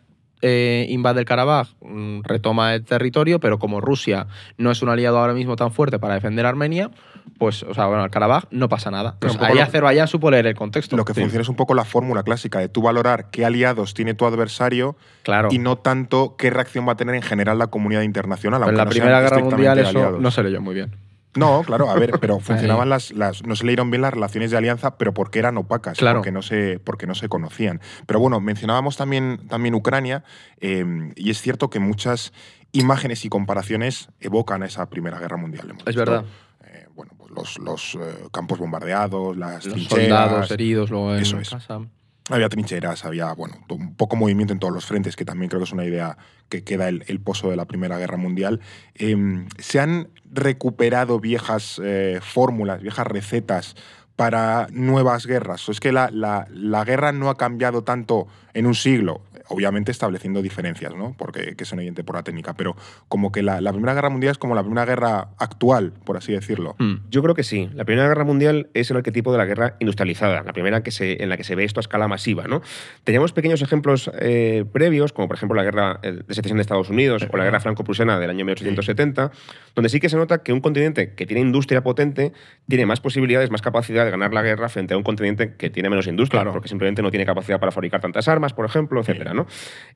Speaker 6: eh, invade el Karabaj, mm, retoma el territorio, pero como Rusia no es un aliado ahora mismo tan fuerte para defender a Armenia, pues, o sea, bueno, el Karabaj no pasa nada. Pues ahí
Speaker 1: lo-
Speaker 6: Azerbaiyán supo leer el contexto.
Speaker 1: Lo que
Speaker 6: Sí.
Speaker 1: funciona es un poco la fórmula clásica de tú valorar qué aliados tiene tu adversario
Speaker 6: Claro.
Speaker 1: y no tanto qué reacción va a tener en general la comunidad internacional.
Speaker 6: Pero en la
Speaker 1: no
Speaker 6: Primera Guerra Mundial eso
Speaker 1: aliados.
Speaker 6: no se leyó muy bien.
Speaker 1: No, claro, a ver, pero funcionaban las, las. No se leyeron bien las relaciones de alianza, pero porque eran opacas,
Speaker 6: Claro.
Speaker 1: porque, no se, porque no se conocían. Pero bueno, mencionábamos también, también Ucrania, eh, y es cierto que muchas imágenes y comparaciones evocan a esa Primera Guerra Mundial.
Speaker 6: Es verdad.
Speaker 1: Los, los eh, campos bombardeados, las
Speaker 6: Los
Speaker 1: trincheras.
Speaker 6: soldados heridos luego en
Speaker 1: Eso es.
Speaker 6: casa.
Speaker 1: Había trincheras, había bueno, un poco movimiento en todos los frentes, que también creo que es una idea que queda el, el pozo de la Primera Guerra Mundial. Eh, se han recuperado viejas eh, fórmulas, viejas recetas para nuevas guerras. O es que la, la- la guerra no ha cambiado tanto en un siglo, obviamente estableciendo diferencias, ¿no? Porque que son evidente por la técnica, pero como que la, la Primera Guerra Mundial es como la Primera Guerra actual, por así decirlo.
Speaker 6: Mm.
Speaker 7: Yo creo que sí. La Primera Guerra Mundial es el arquetipo de la guerra industrializada, la primera que se, en la que se ve esto a escala masiva. ¿no? Teníamos pequeños ejemplos eh, previos, como por ejemplo la guerra eh, de secesión de Estados Unidos o la guerra franco-prusiana del año 1870, donde sí que se nota que un continente que tiene industria potente tiene más posibilidades, más capacidad de ganar la guerra frente a un continente que tiene menos industria,
Speaker 1: Claro.
Speaker 7: porque simplemente no tiene capacidad para fabricar tantas armas, por ejemplo, etcétera, ¿no?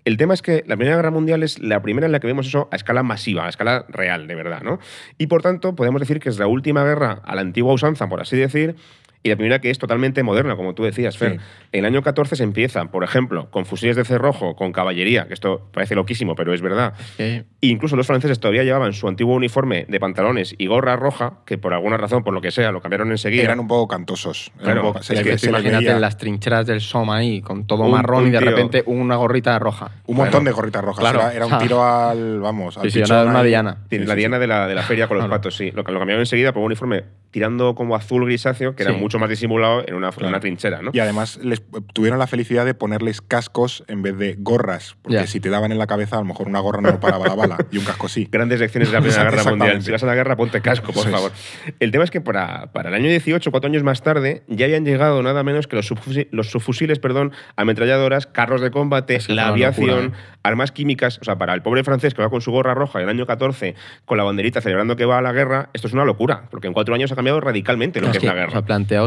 Speaker 7: El tema es que la Primera Guerra Mundial es la primera en la que vemos eso a escala masiva, a escala real, de verdad, ¿no? Y por tanto, podemos decir que es la última guerra a la antigua usanza, por así decir, y la primera que es totalmente moderna, como tú decías, Fer.
Speaker 1: Sí.
Speaker 7: En el año 14 se empieza, por ejemplo, con fusiles de cerrojo, con caballería, que esto parece loquísimo, pero es verdad. E incluso los franceses todavía llevaban su antiguo uniforme de pantalones y gorra roja, que por alguna razón, por lo que sea, lo cambiaron enseguida.
Speaker 1: Eran un poco cantosos.
Speaker 7: Claro,
Speaker 1: un poco-
Speaker 7: es que
Speaker 1: se
Speaker 6: imagínate
Speaker 1: veía
Speaker 6: las trincheras del Soma ahí, con todo
Speaker 7: Un-
Speaker 6: marrón
Speaker 7: un
Speaker 6: y de
Speaker 7: tío-
Speaker 6: repente una gorrita roja.
Speaker 1: Un montón
Speaker 6: Bueno,
Speaker 1: de gorritas rojas.
Speaker 6: claro.
Speaker 1: Era, era un tiro al. Vamos, al
Speaker 6: Sí, sí,
Speaker 1: pichón
Speaker 6: una, una
Speaker 1: ahí.
Speaker 6: diana.
Speaker 1: Sí,
Speaker 7: la
Speaker 1: sí,
Speaker 7: diana
Speaker 1: sí.
Speaker 7: de la, de la feria con los patos, sí. Lo, lo cambiaron enseguida por un uniforme tirando como azul grisáceo, que era
Speaker 6: Sí.
Speaker 7: Mucho más disimulado en una, en una trinchera, ¿no?
Speaker 1: Y además les tuvieron la felicidad de ponerles cascos en vez de gorras. Porque si te daban en la cabeza, a lo mejor una gorra no paraba la bala y un casco sí.
Speaker 7: Grandes lecciones de la Primera Guerra. Mundial. Si vas a la guerra, ponte casco, por
Speaker 1: Eso es.
Speaker 7: favor. El tema es que para, para el año 18, cuatro años más tarde, ya habían llegado nada menos que los, subfusi- los subfusiles, perdón, ametralladoras, carros de combate,
Speaker 6: Es
Speaker 7: la aviación,
Speaker 6: locura, ¿eh?
Speaker 7: armas químicas. O sea, para el pobre francés que va con su gorra roja en el año 14, con la banderita celebrando que va a la guerra, esto es una locura, porque en cuatro años ha cambiado radicalmente lo que es la guerra.
Speaker 6: o sea,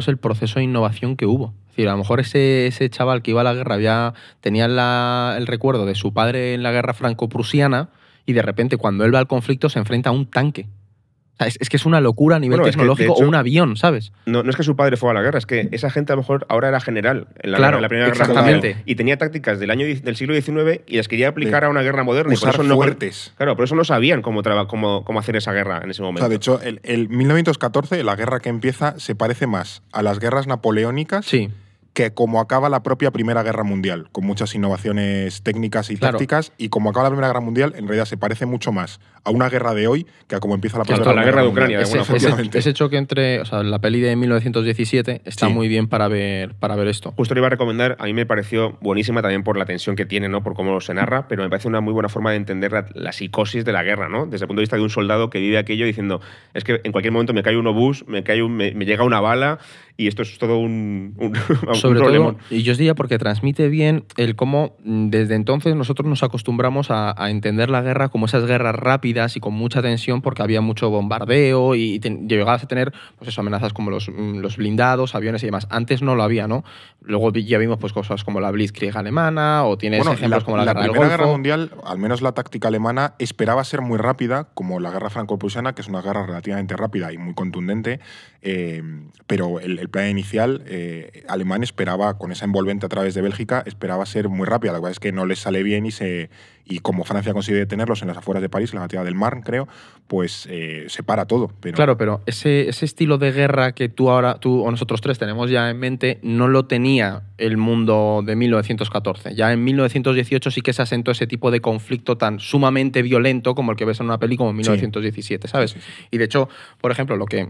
Speaker 6: el proceso de innovación que hubo. Es a lo mejor ese, ese chaval que iba a la guerra había, tenía el recuerdo de su padre en la guerra franco-prusiana y de repente cuando él va al conflicto se enfrenta a un tanque. O sea, es, es que es una locura a nivel
Speaker 7: Bueno, es que, de
Speaker 6: tecnológico
Speaker 7: hecho-
Speaker 6: o un avión, ¿sabes?
Speaker 7: No, no es que su padre fuera a la guerra, es que esa gente a lo mejor ahora era general en la,
Speaker 6: Claro,
Speaker 7: guerra- en la Primera Guerra
Speaker 6: exactamente.
Speaker 7: Mundial y tenía tácticas del año del siglo XIX y las quería aplicar a una guerra moderna. y por
Speaker 1: Usar
Speaker 7: eso no,
Speaker 1: fuertes.
Speaker 7: Claro, por eso no sabían cómo, traba- cómo, cómo hacer esa guerra en ese
Speaker 1: O
Speaker 7: momento.
Speaker 1: sea, de hecho, el, el 1914, la guerra que empieza, se parece más a las guerras napoleónicas
Speaker 6: Sí.
Speaker 1: que como acaba la propia Primera Guerra Mundial, con muchas innovaciones técnicas y
Speaker 6: Claro.
Speaker 1: tácticas, y como acaba la Primera Guerra Mundial, en realidad se parece mucho más a una guerra de hoy que a como empieza la
Speaker 7: Claro, la guerra de. Ucrania, de
Speaker 6: Ese,
Speaker 7: alguna forma.
Speaker 6: ese-
Speaker 1: Efectivamente.
Speaker 6: ese choque entre, o sea, la peli de 1917 está
Speaker 1: Sí.
Speaker 6: muy bien para ver, para ver esto.
Speaker 7: Justo le iba a recomendar, a mí me pareció buenísima también por la tensión que tiene, ¿no? por cómo se narra, pero me parece una muy buena forma de entender la, la psicosis de la guerra, ¿no? desde el punto de vista de un soldado que vive aquello diciendo, es que en cualquier momento me cae un obús, me, cae un- me, me llega una bala y esto es todo un, un, un
Speaker 6: Sobre
Speaker 7: problemón.
Speaker 6: todo, y yo os diría porque transmite bien el cómo mm, desde entonces nosotros nos acostumbramos a, a entender la guerra como esas guerras rápidas y con mucha tensión porque había mucho bombardeo y llegabas a tener pues eso, amenazas como los, mm, los blindados, aviones y demás. Antes no lo había, ¿no? Luego ya vimos pues cosas como la Blitzkrieg alemana o tienes
Speaker 1: Bueno,
Speaker 6: ejemplos
Speaker 1: la,
Speaker 6: como la,
Speaker 1: la
Speaker 6: guerra del
Speaker 1: Primera
Speaker 6: Golfo.
Speaker 1: Guerra Mundial, al menos la táctica alemana, esperaba ser muy rápida, como la guerra franco-prusiana, que es una guerra relativamente rápida y muy contundente, eh, pero el, el plan inicial eh, alemán esperaba, con esa envolvente a través de Bélgica, esperaba ser muy rápida. La verdad es que no les sale bien y, se, y como Francia consigue detenerlos en las afueras de París, en la batalla del Marne, creo, pues eh, se para todo. Pero,
Speaker 6: Claro, pero ese, ese estilo de guerra que tú ahora, tú o nosotros tres tenemos ya en mente, no lo tenía el mundo de 1914. Ya en 1918 sí que se asentó ese tipo de conflicto tan sumamente violento como el que ves en una peli como en 1917, ¿sabes?
Speaker 1: Sí, sí, sí.
Speaker 6: Y de hecho, por ejemplo, lo que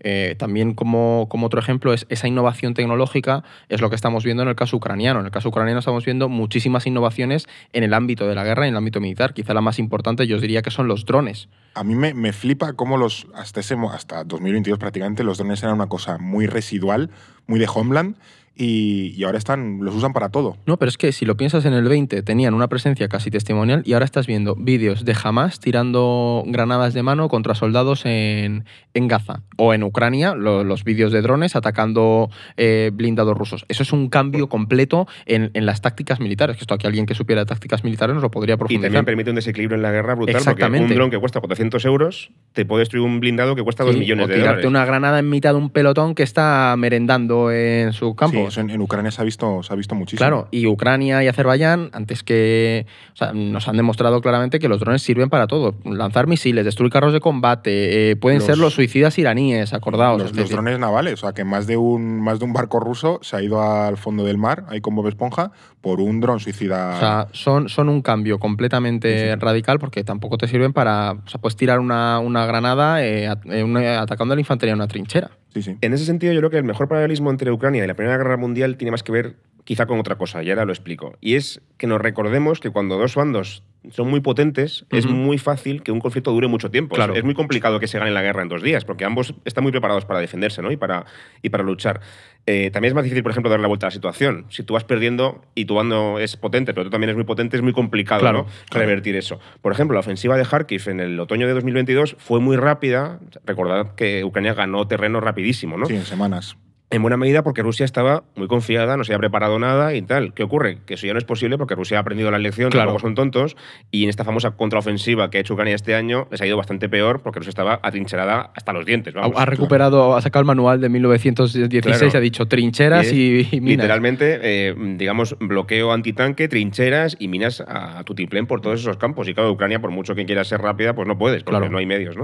Speaker 6: eh, también como, como otro ejemplo es esa innovación tecnológica, es lo que estamos viendo en el caso ucraniano. En el caso ucraniano estamos viendo muchísimas innovaciones en el ámbito de la guerra en el ámbito militar. Quizá la más importante yo diría que son los drones.
Speaker 1: A mí me, me flipa cómo los hasta ese hasta 2022 prácticamente los drones eran una cosa muy residual, muy de Homeland y, y ahora están los usan para todo.
Speaker 6: No, pero es que si lo piensas en el 20, tenían una presencia casi testimonial y ahora estás viendo vídeos de Hamas tirando granadas de mano contra soldados en, en Gaza o en Ucrania, lo- los vídeos de drones atacando eh, blindados rusos. Eso es un cambio completo en, en las tácticas militares. Que esto aquí alguien que supiera tácticas militares nos lo podría
Speaker 7: Y
Speaker 6: profundizar.
Speaker 7: también permite un desequilibrio en la guerra brutal, porque
Speaker 6: Exactamente.
Speaker 7: un dron que cuesta 400 euros te puede destruir un blindado que cuesta 2
Speaker 6: Sí,
Speaker 7: millones
Speaker 6: o
Speaker 7: de
Speaker 6: tirarte
Speaker 7: dólares.
Speaker 6: una granada en mitad de un pelotón que está merendando en su campo.
Speaker 1: Sí, eso en, en Ucrania se ha visto, se ha visto muchísimo.
Speaker 6: Claro, y Ucrania y Azerbaiyán, antes que. O sea, nos han demostrado claramente que los drones sirven para todo. Lanzar misiles, destruir carros de combate, eh, pueden
Speaker 1: Los-
Speaker 6: ser los suicidas iraníes, acordaos.
Speaker 1: los, drones navales, o sea que más de un más de un barco ruso se ha ido al fondo del mar, ahí con Bob Esponja, por un dron suicida.
Speaker 6: O sea, son, son un cambio completamente
Speaker 1: Sí,
Speaker 6: radical porque tampoco te sirven para. O sea, puedes tirar una, una granada eh, eh, atacando a la infantería en una trinchera.
Speaker 7: En ese sentido, yo creo que el mejor paralelismo entre Ucrania y la Primera Guerra Mundial tiene más que ver quizá con otra cosa, y ahora lo explico. Y es que nos recordemos que cuando dos bandos son muy potentes, es muy fácil que un conflicto dure mucho tiempo.
Speaker 6: Claro.
Speaker 7: Es, es muy complicado que se gane la guerra en dos días, porque ambos están muy preparados para defenderse ¿no? y, para, y para luchar. Eh, también es más difícil, por ejemplo, dar la vuelta a la situación. Si tú vas perdiendo y tu bando es potente, pero tú también es muy potente, es muy complicado
Speaker 6: Claro,
Speaker 7: ¿no? revertir eso. Por ejemplo, la ofensiva de Kharkiv en el otoño de 2022 fue muy rápida. Recordad que Ucrania ganó terreno rapidísimo, ¿no?
Speaker 1: Sí, en semanas.
Speaker 7: En buena medida porque Rusia estaba muy confiada, no se había preparado nada y tal. ¿Qué ocurre? Que eso ya no es posible porque Rusia ha aprendido la lección,
Speaker 6: Claro.
Speaker 7: tampoco son tontos, y en esta famosa contraofensiva que ha hecho Ucrania este año les ha ido bastante peor porque Rusia estaba atrincherada hasta los dientes.
Speaker 6: Ha-
Speaker 7: Vamos.
Speaker 6: ha recuperado, ha sacado el manual de 1916
Speaker 7: Claro.
Speaker 6: ha dicho trincheras
Speaker 7: Y
Speaker 6: y,
Speaker 7: es
Speaker 6: y minas.
Speaker 7: Literalmente, eh, digamos, bloqueo antitanque, trincheras y minas a, a tutiplén por todos esos campos. Y claro, Ucrania, por mucho que quiera ser rápida, pues no puedes, porque
Speaker 6: Claro.
Speaker 7: no hay medios.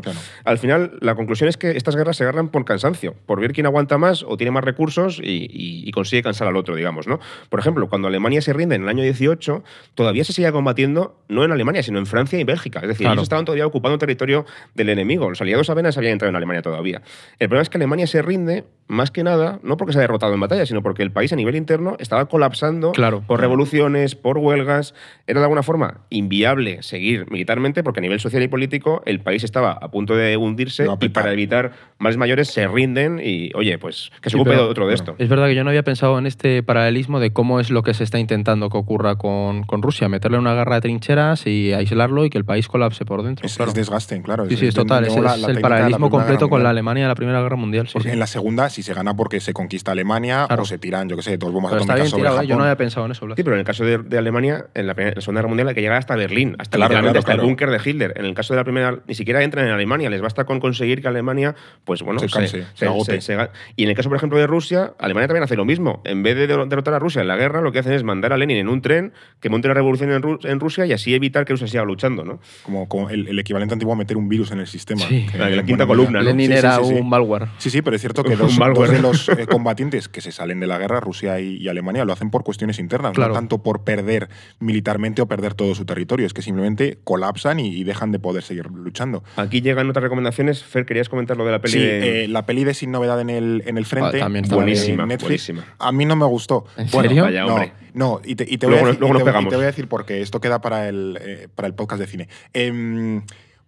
Speaker 7: Al final, la conclusión es que estas guerras se agarran por cansancio, por ver quién aguanta más o tiene más recursos y, y- y consigue cansar al otro, digamos, ¿no? Por ejemplo, cuando Alemania se rinde en el año 18, todavía se sigue combatiendo no en Alemania, sino en Francia y Bélgica. Es decir,
Speaker 6: Claro.
Speaker 7: ellos estaban todavía ocupando territorio del enemigo. Los aliados apenas habían entrado en Alemania todavía. El problema es que Alemania se rinde, más que nada, no porque se ha derrotado en batalla, sino porque el país a nivel interno estaba colapsando
Speaker 6: Claro.
Speaker 7: por revoluciones, por huelgas. Era de alguna forma inviable seguir militarmente porque a nivel social y político el país estaba a punto de hundirse
Speaker 1: a
Speaker 7: y para evitar males mayores se rinden y, oye, pues que su preocupe
Speaker 6: pero-
Speaker 7: otro de esto.
Speaker 6: Es verdad que yo no había pensado en este paralelismo de cómo es lo que se está intentando que ocurra con, con Rusia, meterle una guerra de trincheras y aislarlo y que el país colapse por dentro.
Speaker 1: Es,
Speaker 6: claro.
Speaker 1: es desgaste, claro.
Speaker 6: sí, sí, es total. Es,
Speaker 1: nuevo la-
Speaker 6: es
Speaker 1: la
Speaker 6: el paralelismo completo con la. Alemania de la Primera Guerra Mundial. sí,
Speaker 1: Porque
Speaker 6: sí.
Speaker 1: en la segunda, si se gana porque se conquista Alemania
Speaker 6: Claro.
Speaker 1: o se tiran, yo qué sé, dos bombas
Speaker 6: Pero está
Speaker 1: atómicas
Speaker 6: bien
Speaker 1: sobre
Speaker 6: tirado, ¿eh?
Speaker 1: Japón.
Speaker 6: yo no había pensado en eso. Blas.
Speaker 7: Sí, pero en el caso de, de Alemania, en la, la Segunda Guerra Mundial hay que llegar hasta Berlín, hasta,
Speaker 1: Claro,
Speaker 7: hasta
Speaker 1: claro.
Speaker 7: el búnker de Hitler. En el caso de la Primera, ni siquiera entran en Alemania, les basta con conseguir que Alemania, pues bueno,
Speaker 1: Se canse, se
Speaker 7: y en el caso, por ejemplo, de Rusia, Alemania también hace lo mismo. En vez de derro- derrotar a Rusia en la guerra, lo que hacen es mandar a Lenin en un tren que monte una revolución en, Ru- en Rusia y así evitar que Rusia siga luchando, ¿no?
Speaker 1: Como, como el, el equivalente antiguo a meter un virus en el sistema.
Speaker 6: Sí.
Speaker 1: Que,
Speaker 7: La- quinta columna, ¿no?
Speaker 6: Lenin era
Speaker 1: sí, sí.
Speaker 6: un malware.
Speaker 1: Sí, sí, pero es cierto que dos, de los eh, combatientes que se salen de la guerra, Rusia y, y Alemania, lo hacen por cuestiones internas,
Speaker 6: Claro.
Speaker 1: no tanto por perder militarmente o perder todo su territorio, es que simplemente colapsan y, y dejan de poder seguir luchando.
Speaker 7: Aquí llegan otras recomendaciones. Fer, querías comentar lo de la peli
Speaker 1: Sí,
Speaker 7: de...
Speaker 1: eh, la peli de Sin Novedad en el, en el Frente,
Speaker 6: También está
Speaker 7: buenísima,
Speaker 1: Netflix,
Speaker 7: buenísima.
Speaker 1: a mí no me gustó.
Speaker 6: ¿En
Speaker 1: Bueno,
Speaker 6: serio?
Speaker 7: Vaya,
Speaker 1: no, no, y te, y te
Speaker 7: Luego
Speaker 1: voy a
Speaker 7: nos-
Speaker 1: decir,
Speaker 7: luego
Speaker 1: y te- y
Speaker 7: pegamos.
Speaker 1: te voy a decir porque esto queda para el, eh, para el podcast de cine. Em,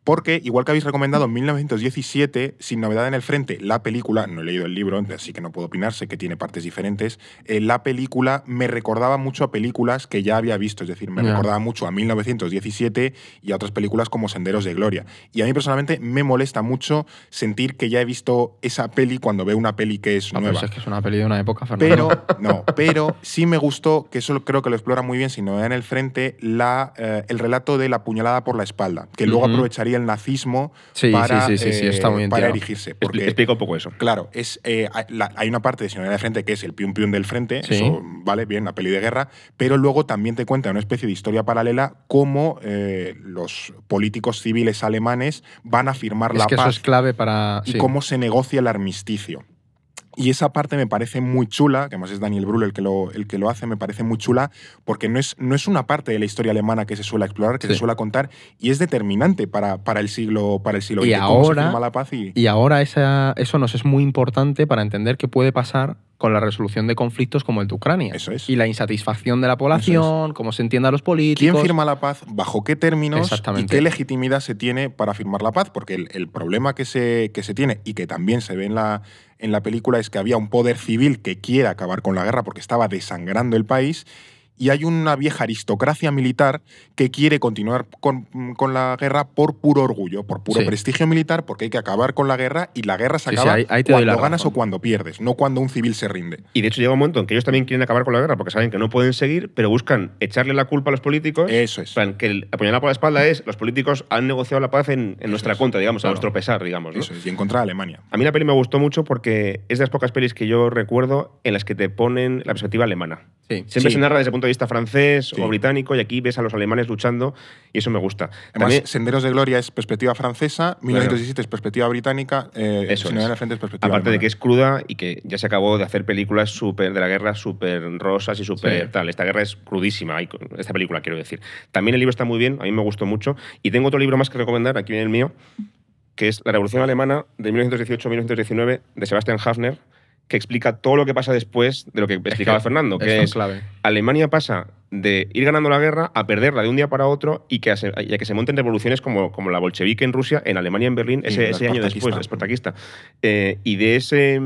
Speaker 1: porque, igual que habéis recomendado en 1917, Sin Novedad en el Frente, la película, no he leído el libro, así que no puedo opinar, sé que tiene partes diferentes, eh, la película me recordaba mucho a películas que ya había visto, es decir, me recordaba mucho a 1917 y a otras películas como Senderos de Gloria. Y a mí personalmente me molesta mucho sentir que ya he visto esa peli cuando veo una peli que es
Speaker 6: No, pero
Speaker 1: nueva.
Speaker 6: si es que es una peli de una época, Fernando.
Speaker 1: Pero, no, pero sí me gustó, que eso creo que lo explora muy bien, si no en el frente, la, eh, el relato de la puñalada por la espalda, que luego aprovecharía el nazismo
Speaker 6: Sí,
Speaker 1: para,
Speaker 6: sí, sí,
Speaker 1: eh,
Speaker 6: está muy bien
Speaker 1: para
Speaker 6: tirado.
Speaker 1: erigirse. Porque,
Speaker 7: Explica un poco eso.
Speaker 1: claro, es, eh, hay la- hay una parte de Novedad de Frente que es el pium pium del frente, eso vale, bien, la peli de guerra, pero luego también te cuenta una especie de historia paralela cómo eh, los políticos civiles alemanes van a firmar
Speaker 6: es
Speaker 1: la
Speaker 6: que eso
Speaker 1: paz
Speaker 6: es clave para.
Speaker 1: y cómo se negocia el armisticio. Y esa parte me parece muy chula, que además es Daniel Brühl el que lo, el que lo hace, me parece muy chula, porque no es, no es una parte de la historia alemana que se suele explorar, que
Speaker 6: Sí.
Speaker 1: se suele contar, y es determinante para, para el siglo para el siglo
Speaker 6: Y
Speaker 1: XX, cómo se
Speaker 6: ahora-
Speaker 1: firma la paz y...
Speaker 6: Y ahora esa, eso nos es muy importante para entender qué puede pasar con la resolución de conflictos como el de Ucrania.
Speaker 1: Eso es.
Speaker 6: Y la insatisfacción de la población, cómo se entiende a los políticos.
Speaker 1: ¿Quién firma la paz? ¿Bajo qué términos? ¿Y
Speaker 6: Exactamente.
Speaker 1: qué legitimidad se tiene para firmar la paz? Porque el, el problema que se, que se tiene y que también se ve en la, en la película es que había un poder civil que quiere acabar con la guerra porque estaba desangrando el país y hay una vieja aristocracia militar que quiere continuar con, con la guerra por puro orgullo, por puro
Speaker 6: Sí.
Speaker 1: prestigio militar, porque hay que acabar con la guerra y la guerra se
Speaker 6: Sí, sí,
Speaker 1: acaba
Speaker 6: ahí- ahí
Speaker 1: cuando ganas o cuando pierdes, no cuando un civil se rinde.
Speaker 7: Y de hecho llega un momento en que ellos también quieren acabar con la guerra porque saben que no pueden seguir, pero buscan echarle la culpa a los políticos.
Speaker 1: Eso es.
Speaker 7: Plan, que el apuñalar por la espalda es los políticos han negociado la paz en, en nuestra
Speaker 1: es.
Speaker 7: contra, digamos,
Speaker 1: Claro.
Speaker 7: a nuestro pesar, digamos. ¿no?
Speaker 1: Eso es, y en contra de Alemania.
Speaker 7: A mí la peli me gustó mucho porque es de las pocas pelis que yo recuerdo en las que te ponen la perspectiva alemana.
Speaker 6: Sí.
Speaker 7: Siempre se narra desde el punto de vista francés
Speaker 1: Sí.
Speaker 7: o británico y aquí ves a los alemanes luchando y eso me gusta.
Speaker 1: Además,
Speaker 7: También-
Speaker 1: Senderos de Gloria es perspectiva francesa, 1917 es perspectiva británica, eh,
Speaker 7: Eso es.
Speaker 1: el Frente es perspectiva
Speaker 7: Aparte de
Speaker 1: alemana.
Speaker 7: que es cruda y que ya se acabó de hacer películas súper de la guerra súper rosas y súper
Speaker 6: Sí.
Speaker 7: tal. Esta guerra es crudísima, esta película quiero decir. También el libro está muy bien, a mí me gustó mucho. Y tengo otro libro más que recomendar, aquí viene el mío, que es La Revolución Alemana de 1918-1919 de Sebastian Hafner, que explica todo lo que pasa después de lo que explicaba
Speaker 6: que
Speaker 7: Fernando, que
Speaker 6: es
Speaker 7: es
Speaker 6: clave.
Speaker 7: Alemania pasa de ir ganando la guerra a perderla de un día para otro y que, se- y a que se monten revoluciones como, como la bolchevique en Rusia, en Alemania, en Berlín, ese, año después, espartaquista. Eh, y de ese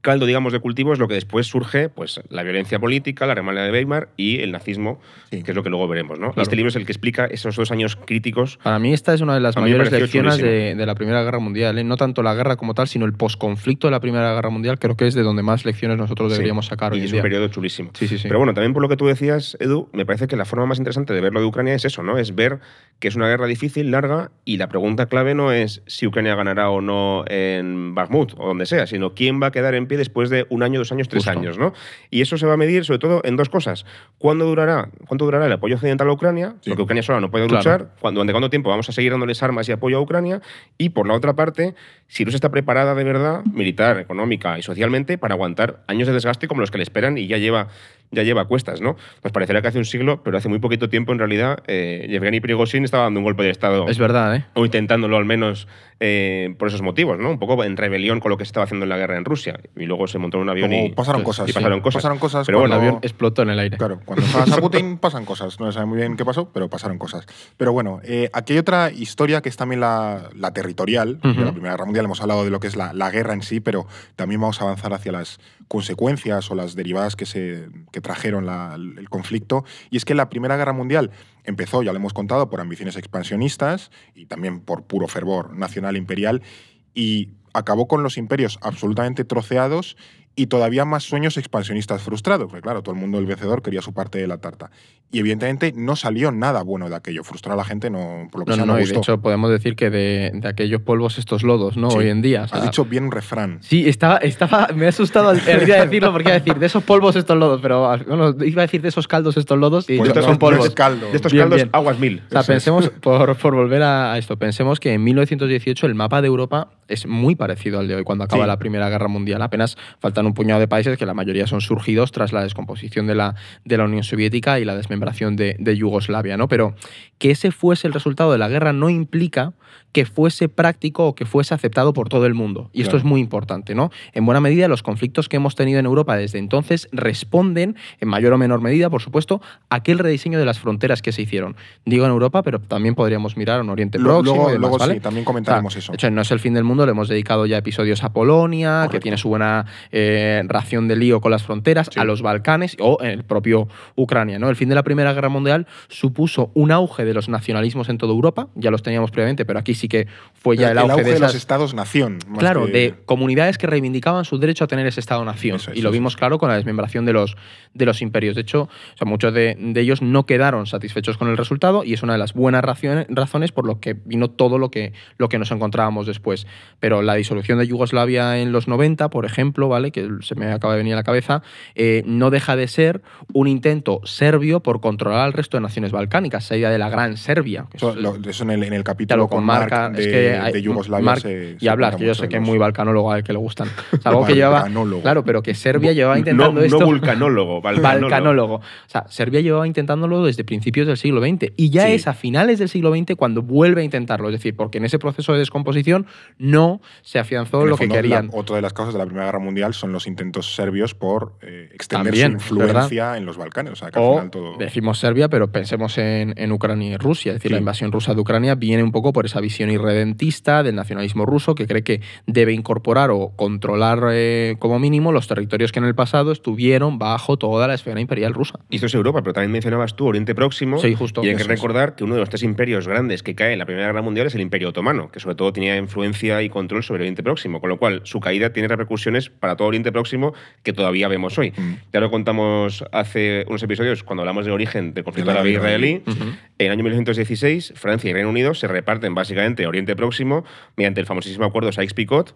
Speaker 7: caldo, digamos, de cultivo es lo que después surge pues, la violencia política, la Alemania de Weimar y el nazismo,
Speaker 1: Sí.
Speaker 7: que es lo que luego veremos. ¿no? Y
Speaker 6: Claro.
Speaker 7: Este libro es el que explica esos dos años críticos.
Speaker 6: Para mí esta es una de las mayores lecciones de, de la Primera Guerra Mundial. ¿eh? No tanto la guerra como tal, sino el posconflicto de la Primera Guerra Mundial. Creo que es de donde más lecciones nosotros deberíamos sacar hoy
Speaker 7: y
Speaker 6: en
Speaker 7: es
Speaker 6: día.
Speaker 7: un periodo chulísimo.
Speaker 6: Sí, sí, sí.
Speaker 7: Pero bueno, también por lo que tú decías, Edu, me parece que la forma más interesante de verlo de Ucrania es eso, ¿no? Es ver que es una guerra difícil, larga, y la pregunta clave no es si Ucrania ganará o no en Bakhmut o donde sea, sino quién va a quedar en pie después de un año, dos años, tres
Speaker 6: Justo.
Speaker 7: años, ¿no? Y eso se va a medir sobre todo en dos cosas. ¿Cuándo durará, cuánto durará el apoyo occidental a Ucrania?
Speaker 1: Sí.
Speaker 7: Porque Ucrania sola no puede
Speaker 6: Claro.
Speaker 7: luchar. ¿Cuándo, ¿Durante cuánto tiempo vamos a seguir dándoles armas y apoyo a Ucrania? Y por la otra parte, si Rusia está preparada de verdad, militar, económica y socialmente, para aguantar años de desgaste como los que le esperan y ya lleva ya lleva a cuestas, ¿no? Pues parecería que hace un siglo, pero hace muy poquito tiempo en realidad eh, Yevgeny Prigozhin estaba dando un golpe de Estado.
Speaker 6: Es verdad, ¿eh?
Speaker 7: O intentándolo al menos eh, por esos motivos, ¿no? Un poco en rebelión con lo que se estaba haciendo en la guerra en Rusia. Y luego se montó en un avión
Speaker 1: Como
Speaker 7: y
Speaker 1: pasaron cosas.
Speaker 7: y pasaron
Speaker 1: sí.
Speaker 7: cosas.
Speaker 1: Pasaron cosas.
Speaker 7: Pero bueno,
Speaker 6: El
Speaker 1: cuando-
Speaker 6: avión explotó en el aire.
Speaker 1: Claro, cuando juegas a Putin pasan cosas. No se sabe muy bien qué pasó, pero pasaron cosas. Pero bueno, eh, aquí hay otra historia que es también la, la territorial de la. Primera Guerra Mundial. Hemos hablado de lo que es la, la guerra en sí, pero también vamos a avanzar hacia las consecuencias o las derivadas que, se, que trajeron el conflicto. Y es que la Primera Guerra Mundial empezó, ya lo hemos contado, por ambiciones expansionistas y también por puro fervor nacional imperial y acabó con los imperios absolutamente troceados y todavía más sueños expansionistas frustrados, porque claro, todo el mundo, el vencedor, quería su parte de la tarta. Y evidentemente no salió nada bueno de aquello. Frustrar a la gente no, por lo que
Speaker 6: No,
Speaker 1: sea,
Speaker 6: no,
Speaker 1: no
Speaker 6: y de hecho podemos decir que de, de aquellos polvos estos lodos, ¿no?
Speaker 1: Sí.
Speaker 6: Hoy en día. o sea,
Speaker 1: Has dicho bien un refrán.
Speaker 6: Sí, estaba, estaba, me he asustado al, al día de decirlo porque iba a decir de esos polvos estos lodos, pero bueno, iba a decir de esos caldos estos lodos y
Speaker 1: Pues
Speaker 6: no, son polvos.
Speaker 1: caldo.
Speaker 7: De estos
Speaker 6: Bien,
Speaker 7: caldos,
Speaker 6: bien.
Speaker 7: aguas mil.
Speaker 6: O sea,
Speaker 1: Eso es.
Speaker 6: pensemos, por, por volver a esto, pensemos que en 1918 el mapa de Europa es muy parecido al de hoy, cuando acaba
Speaker 1: Sí.
Speaker 6: la Primera Guerra Mundial. Apenas faltan un puñado de países que la mayoría son surgidos tras la descomposición de la, de la Unión Soviética y la desmembración de, de Yugoslavia, ¿no? Pero que ese fuese el resultado de la guerra no implica que fuese práctico o que fuese aceptado por todo el mundo. Y esto
Speaker 1: Claro.
Speaker 6: es muy importante, ¿no? En buena medida, los conflictos que hemos tenido en Europa desde entonces responden, en mayor o menor medida, por supuesto, a aquel rediseño de las fronteras que se hicieron. Digo en Europa, pero también podríamos mirar en Oriente Próximo.
Speaker 1: luego
Speaker 6: y demás,
Speaker 1: luego
Speaker 6: ¿vale?
Speaker 1: sí, también
Speaker 6: O
Speaker 1: comentaremos
Speaker 6: sea,
Speaker 1: eso.
Speaker 6: De hecho, no es el fin del mundo, le hemos dedicado ya episodios a Polonia, que tiene su buena eh, ración de lío con las fronteras,
Speaker 1: Sí.
Speaker 6: a los Balcanes o en el propio Ucrania. ¿no? El fin de la Primera Guerra Mundial supuso un auge de los nacionalismos en toda Europa, ya los teníamos previamente, pero aquí sí que fue ya el, auge, de,
Speaker 1: de
Speaker 6: esas,
Speaker 1: los estados-nación.
Speaker 6: Claro,
Speaker 1: que-
Speaker 6: de comunidades que reivindicaban su derecho a tener ese Estado-nación.
Speaker 1: Es,
Speaker 6: y lo vimos claro con la desmembración de los, de los imperios. De hecho, o sea, muchos de, de ellos no quedaron satisfechos con el resultado y es una de las buenas raciones- razones por lo que vino todo lo que, lo que nos encontrábamos después. Pero la disolución de Yugoslavia en los 90, por ejemplo, ¿vale? que se me acaba de venir a la cabeza, eh, no deja de ser un intento serbio por controlar al resto de naciones balcánicas, esa idea de la Gran Serbia. que
Speaker 1: Eso,
Speaker 6: es-
Speaker 1: lo- eso en, el, en el capítulo
Speaker 6: Claro, con
Speaker 1: con
Speaker 6: marca.
Speaker 1: Marc de,
Speaker 6: es que hay-
Speaker 1: de Yugoslavia se-
Speaker 6: y
Speaker 1: se
Speaker 6: hablar, que yo sé que es muy balcanólogo al que le gustan. Es algo que. Claro, pero que Serbia llevaba
Speaker 7: No,
Speaker 6: intentando
Speaker 7: no
Speaker 6: esto.
Speaker 7: vulcanólogo, balcanólogo.
Speaker 6: Balcanólogo. O sea, Serbia llevaba intentándolo desde principios del siglo XX y ya
Speaker 1: Sí.
Speaker 6: es a finales del siglo XX cuando vuelve a intentarlo. Es decir, porque en ese proceso de descomposición no se afianzó
Speaker 1: En
Speaker 6: lo que
Speaker 1: fondo, la-
Speaker 6: querían.
Speaker 1: otra de las causas de la Primera Guerra Mundial son los intentos serbios por eh, extender
Speaker 6: También,
Speaker 1: su influencia en los Balcanes. O sea, que al
Speaker 6: O
Speaker 1: final todo.
Speaker 6: decimos Serbia, pero pensemos en, en Ucrania y Rusia. Es decir,
Speaker 1: Sí.
Speaker 6: la invasión rusa de Ucrania viene un poco por esa visión irredentista del nacionalismo ruso que cree que debe incorporar o controlar eh, como mínimo los territorios que en el pasado estuvieron bajo toda la esfera imperial rusa.
Speaker 7: Y esto es Europa, pero también mencionabas tú Oriente Próximo.
Speaker 6: Sí, justo.
Speaker 7: Y hay que
Speaker 6: es.
Speaker 7: recordar que uno de los tres imperios grandes que cae en la Primera Guerra Mundial es el Imperio Otomano, que sobre todo tenía influencia y control sobre Oriente Próximo, con lo cual su caída tiene repercusiones para todo Oriente Próximo que todavía vemos hoy.
Speaker 1: Mm.
Speaker 7: Ya lo contamos hace unos episodios cuando hablamos del origen del conflicto
Speaker 1: Del
Speaker 7: árabe-israelí.
Speaker 1: árabe-israelí.
Speaker 7: En el año 1916, Francia y Reino Unido se reparten básicamente Oriente Próximo mediante el famosísimo acuerdo Sykes-Picot